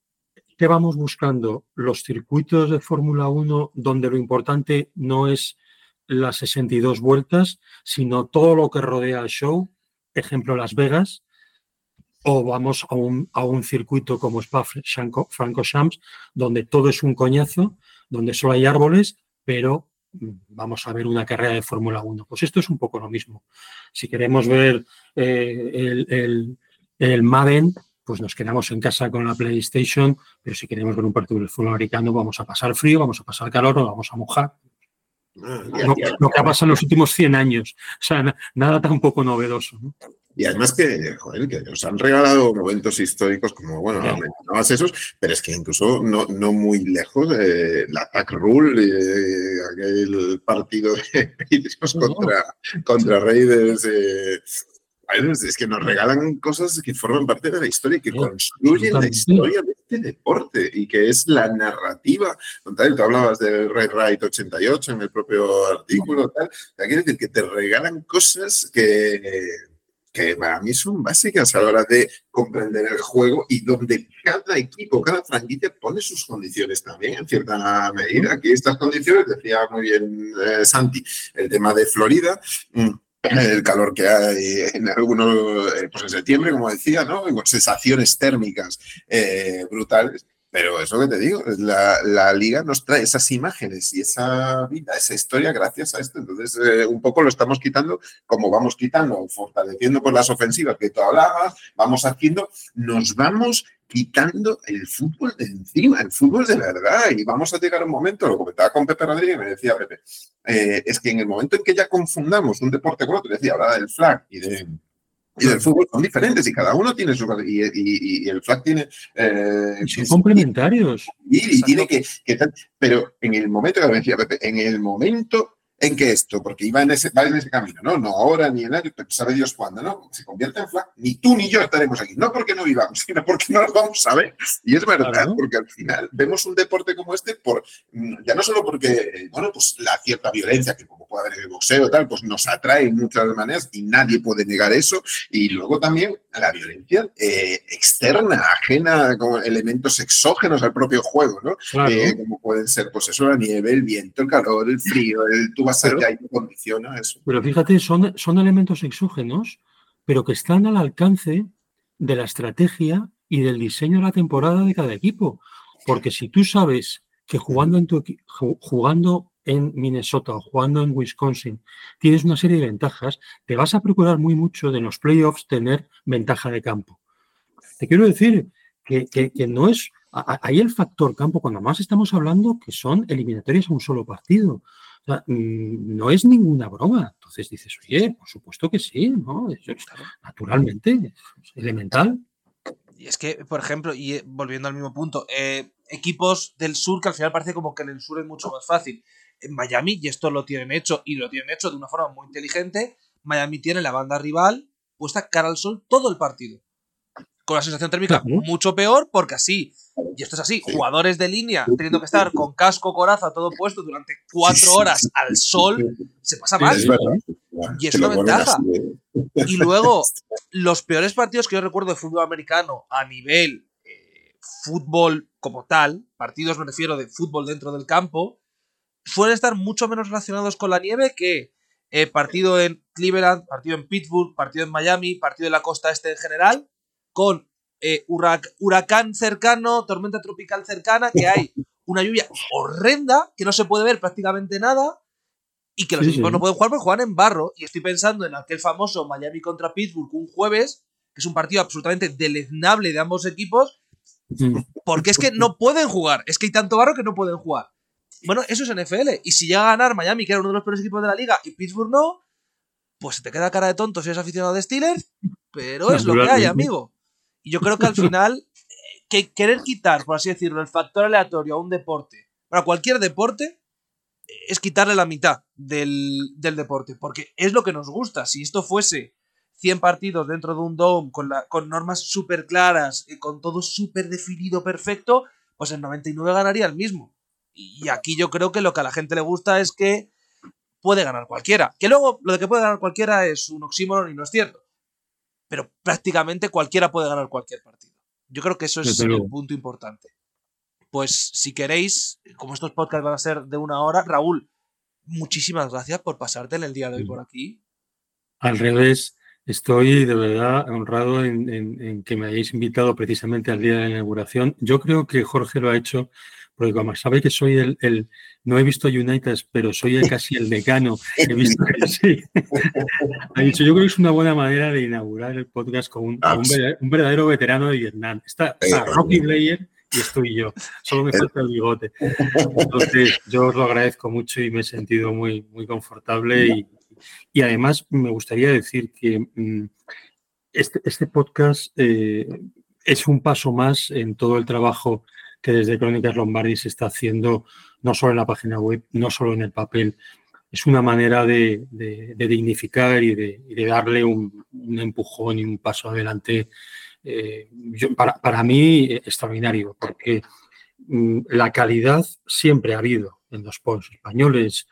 ¿Qué vamos buscando? Los circuitos de Fórmula 1 donde lo importante no es las 62 vueltas, sino todo lo que rodea el show, ejemplo Las Vegas, o vamos a un, a un circuito como Spa Franco Shams, donde todo es un coñazo, donde solo hay árboles, pero vamos a ver una carrera de Fórmula 1. Pues esto es un poco lo mismo. Si queremos ver eh, el, el, Madden, pues nos quedamos en casa con la PlayStation, pero si queremos ver un partido de fútbol americano, vamos a pasar frío, vamos a pasar calor, o vamos a mojar. Ah, lo, que ha pasado en los últimos 100 años. O sea, nada tampoco novedoso. ¿no? Y además que, joder, que nos han regalado momentos históricos como, bueno, no mencionabas esos, pero es que incluso no, no muy lejos, de la Attack Rule, eh, aquel partido de Patriots contra, contra Raiders, eh, Es que nos regalan cosas que forman parte de la historia y que construyen la historia de este deporte y que es la narrativa. Tú hablabas del Red Right 88 en el propio artículo, tal. Quiere decir que te regalan cosas que que para mí son básicas a la hora de comprender el juego y donde cada equipo, cada franquicia pone sus condiciones también en cierta medida. Aquí estas condiciones, decía muy bien eh, Santi, el tema de Florida. Mm, el calor que hay en algunos, eh, pues en septiembre, como decía, ¿no? Con sensaciones térmicas eh, brutales. Pero eso que te digo, la, la, liga nos trae esas imágenes y esa vida, esa historia gracias a esto. Entonces, eh, un poco lo estamos quitando, como vamos quitando, fortaleciendo con las ofensivas que tú hablabas, vamos haciendo, nos vamos quitando el fútbol de encima, el fútbol de verdad. Y vamos a llegar a un momento, lo comentaba con Pepe Rodríguez, me decía Pepe, eh, es que en el momento en que ya confundamos un deporte con otro, decía, hablaba del flag y de y el fútbol son diferentes y cada uno tiene su. Y, y, el flag tiene. Eh, son complementarios. Y, tiene que, que, Pero en el momento que decía Pepe, en el momento en que esto, porque iba en ese, va en ese camino, ¿no? No ahora ni en año, pero sabe Dios cuándo, ¿no? Se convierte en flag, ni tú ni yo estaremos aquí. No porque no vivamos, sino porque no lo vamos a ver. Y es verdad, porque al final vemos un deporte como este, por mm, ya no solo porque, bueno, pues la cierta violencia que como puede haber en el boxeo tal, pues nos atrae en muchas maneras y nadie puede negar eso. Y luego también la violencia eh, externa, ajena, como elementos exógenos al propio juego, ¿no? Eh, como pueden ser, pues eso, la nieve, el viento, el calor, el frío, el va condiciona eso. Pero fíjate, son, son elementos exógenos, pero que están al alcance de la estrategia y del diseño de la temporada de cada equipo. Porque si tú sabes que jugando en, tu, jugando en Minnesota o jugando en Wisconsin tienes una serie de ventajas, te vas a procurar muy mucho de los playoffs tener ventaja de campo. Te quiero decir que, que, que no es... Ahí el factor campo, cuando más estamos hablando que son eliminatorias a un solo partido. Mm, no es ninguna broma. Entonces dices, oye, por supuesto que sí, ¿no? naturalmente, es elemental. Y es que, por ejemplo, y eh, volviendo al mismo punto, eh, equipos del sur que al final parece como que en el sur es mucho más fácil. En Miami, y esto lo tienen hecho, y lo tienen hecho de una forma muy inteligente, Miami tiene la banda rival puesta cara al sol todo el partido. Con la sensación térmica mucho peor, porque así y esto es así, jugadores de línea teniendo que estar con casco, coraza, todo puesto durante cuatro horas al sol, se pasa mal. y es una ventaja. Y luego, los peores partidos que yo recuerdo de fútbol americano a nivel eh, fútbol como tal, partidos me refiero de fútbol dentro del campo, suelen estar mucho menos relacionados con la nieve que eh, partido en Cleveland, partido en Pittsburgh, partido en Miami, partido en la costa este en general, con eh, huracán cercano, tormenta tropical cercana, que hay una lluvia horrenda, que no se puede ver prácticamente nada, y que los equipos no pueden jugar porque juegan en barro. Y estoy pensando en aquel famoso Miami contra Pittsburgh un jueves, que es un partido absolutamente deleznable de ambos equipos, porque es que no pueden jugar, es que hay tanto barro que no pueden jugar. Bueno, eso es NFL. Y si llega a ganar Miami, que era uno de los peores equipos de la liga, y Pittsburgh no, pues se te queda cara de tonto si eres aficionado de Steelers, pero es lo que hay, amigo. Y yo creo que al final, que querer quitar, por así decirlo, el factor aleatorio a un deporte, para cualquier deporte, es quitarle la mitad del, deporte, porque es lo que nos gusta. Si esto fuese 100 partidos dentro de un dome con, la, con normas súper claras y con todo súper definido, perfecto, pues el 99 ganaría el mismo. Y aquí yo creo que lo que a la gente le gusta es que puede ganar cualquiera. Que luego lo de que puede ganar cualquiera es un oxímoron y no es cierto pero prácticamente cualquiera puede ganar cualquier partido. Yo creo que eso es el punto importante. Pues si queréis, como estos podcasts van a ser de una hora, Raúl, muchísimas gracias por pasarte en el día de hoy por aquí. Al revés, estoy de verdad honrado en, que me hayáis invitado precisamente al día de la inauguración. Yo creo que Jorge lo ha hecho porque como sabéis que soy el, no he visto United, pero soy casi el decano, he visto que ha dicho, yo creo que es una buena manera de inaugurar el podcast con un, ah, verdadero veterano de Vietnam. Está, Rocky Blair y estoy yo, solo me falta el bigote. Entonces, yo os lo agradezco mucho y me he sentido muy, muy confortable y, además me gustaría decir que mm, este, este, podcast eh, es un paso más en todo el trabajo que desde Crónicas Lombardi se está haciendo no solo en la página web, no solo en el papel, es una manera de, dignificar y de, darle un, empujón y un paso adelante, eh, para, mí, extraordinario, porque mm, la calidad siempre ha habido en los posts españoles,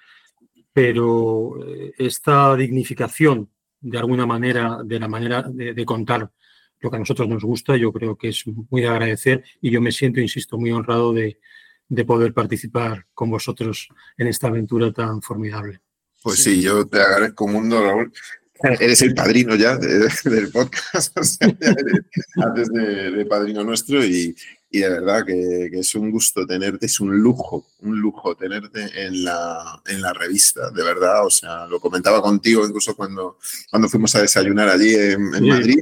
pero eh, esta dignificación, de alguna manera, de la manera de, contar lo que a nosotros nos gusta, yo creo que es muy de agradecer y yo me siento, insisto, muy honrado de, de poder participar con vosotros en esta aventura tan formidable. Pues sí, yo te agradezco un mundo, Raúl. Eres el padrino ya del podcast, antes de, padrino nuestro y, y de verdad que, es un gusto tenerte, es un lujo, un lujo tenerte en la, en la revista, de verdad, o sea, lo comentaba contigo incluso cuando, cuando fuimos a desayunar allí en, Madrid,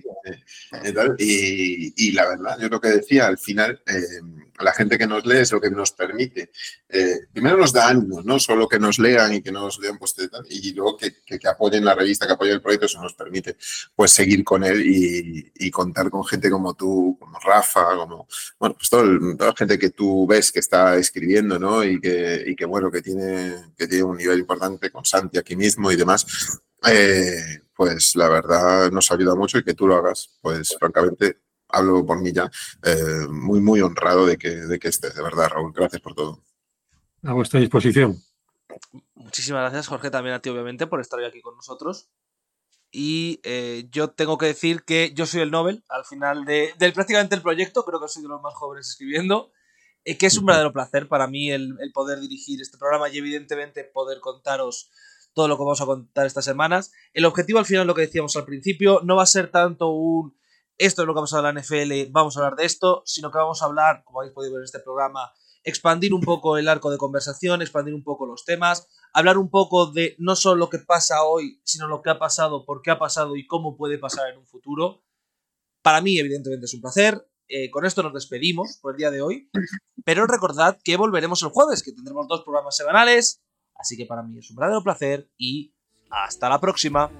y, y, la verdad, yo lo que decía, al final... Eh, la gente que nos lee es lo que nos permite. Eh, primero nos da ánimo, no solo que nos lean y que nos lean pues, y luego que, que, apoyen la revista, que apoyen el proyecto, eso nos permite pues seguir con él y, contar con gente como tú, como Rafa, como, bueno, pues toda la gente que tú ves que está escribiendo, ¿no? Y que, y que bueno, que tiene, que tiene un nivel importante con Santi aquí mismo y demás. Eh, pues la verdad nos ayuda mucho y que tú lo hagas, pues francamente hablo por mí ya, eh, muy, muy honrado de que, de que estés, de verdad, Raúl. Gracias por todo. A vuestra disposición. Muchísimas gracias, Jorge, también a ti, obviamente, por estar hoy aquí con nosotros. Y eh, yo tengo que decir que yo soy el Nobel al final de, del prácticamente el proyecto, creo que soy de los más jóvenes escribiendo, eh, que es un verdadero placer para mí el, el, poder dirigir este programa y evidentemente poder contaros todo lo que vamos a contar estas semanas. El objetivo al final, lo que decíamos al principio, no va a ser tanto un esto es lo que vamos a hablar en la NFL, vamos a hablar de esto, sino que vamos a hablar, como habéis podido ver en este programa, expandir un poco el arco de conversación, expandir un poco los temas, hablar un poco de no solo lo que pasa hoy, sino lo que ha pasado, por qué ha pasado y cómo puede pasar en un futuro. Para mí, evidentemente, es un placer. Eh, con esto nos despedimos por el día de hoy. Pero recordad que volveremos el jueves, que tendremos dos programas semanales. Así que para mí es un verdadero placer y hasta la próxima.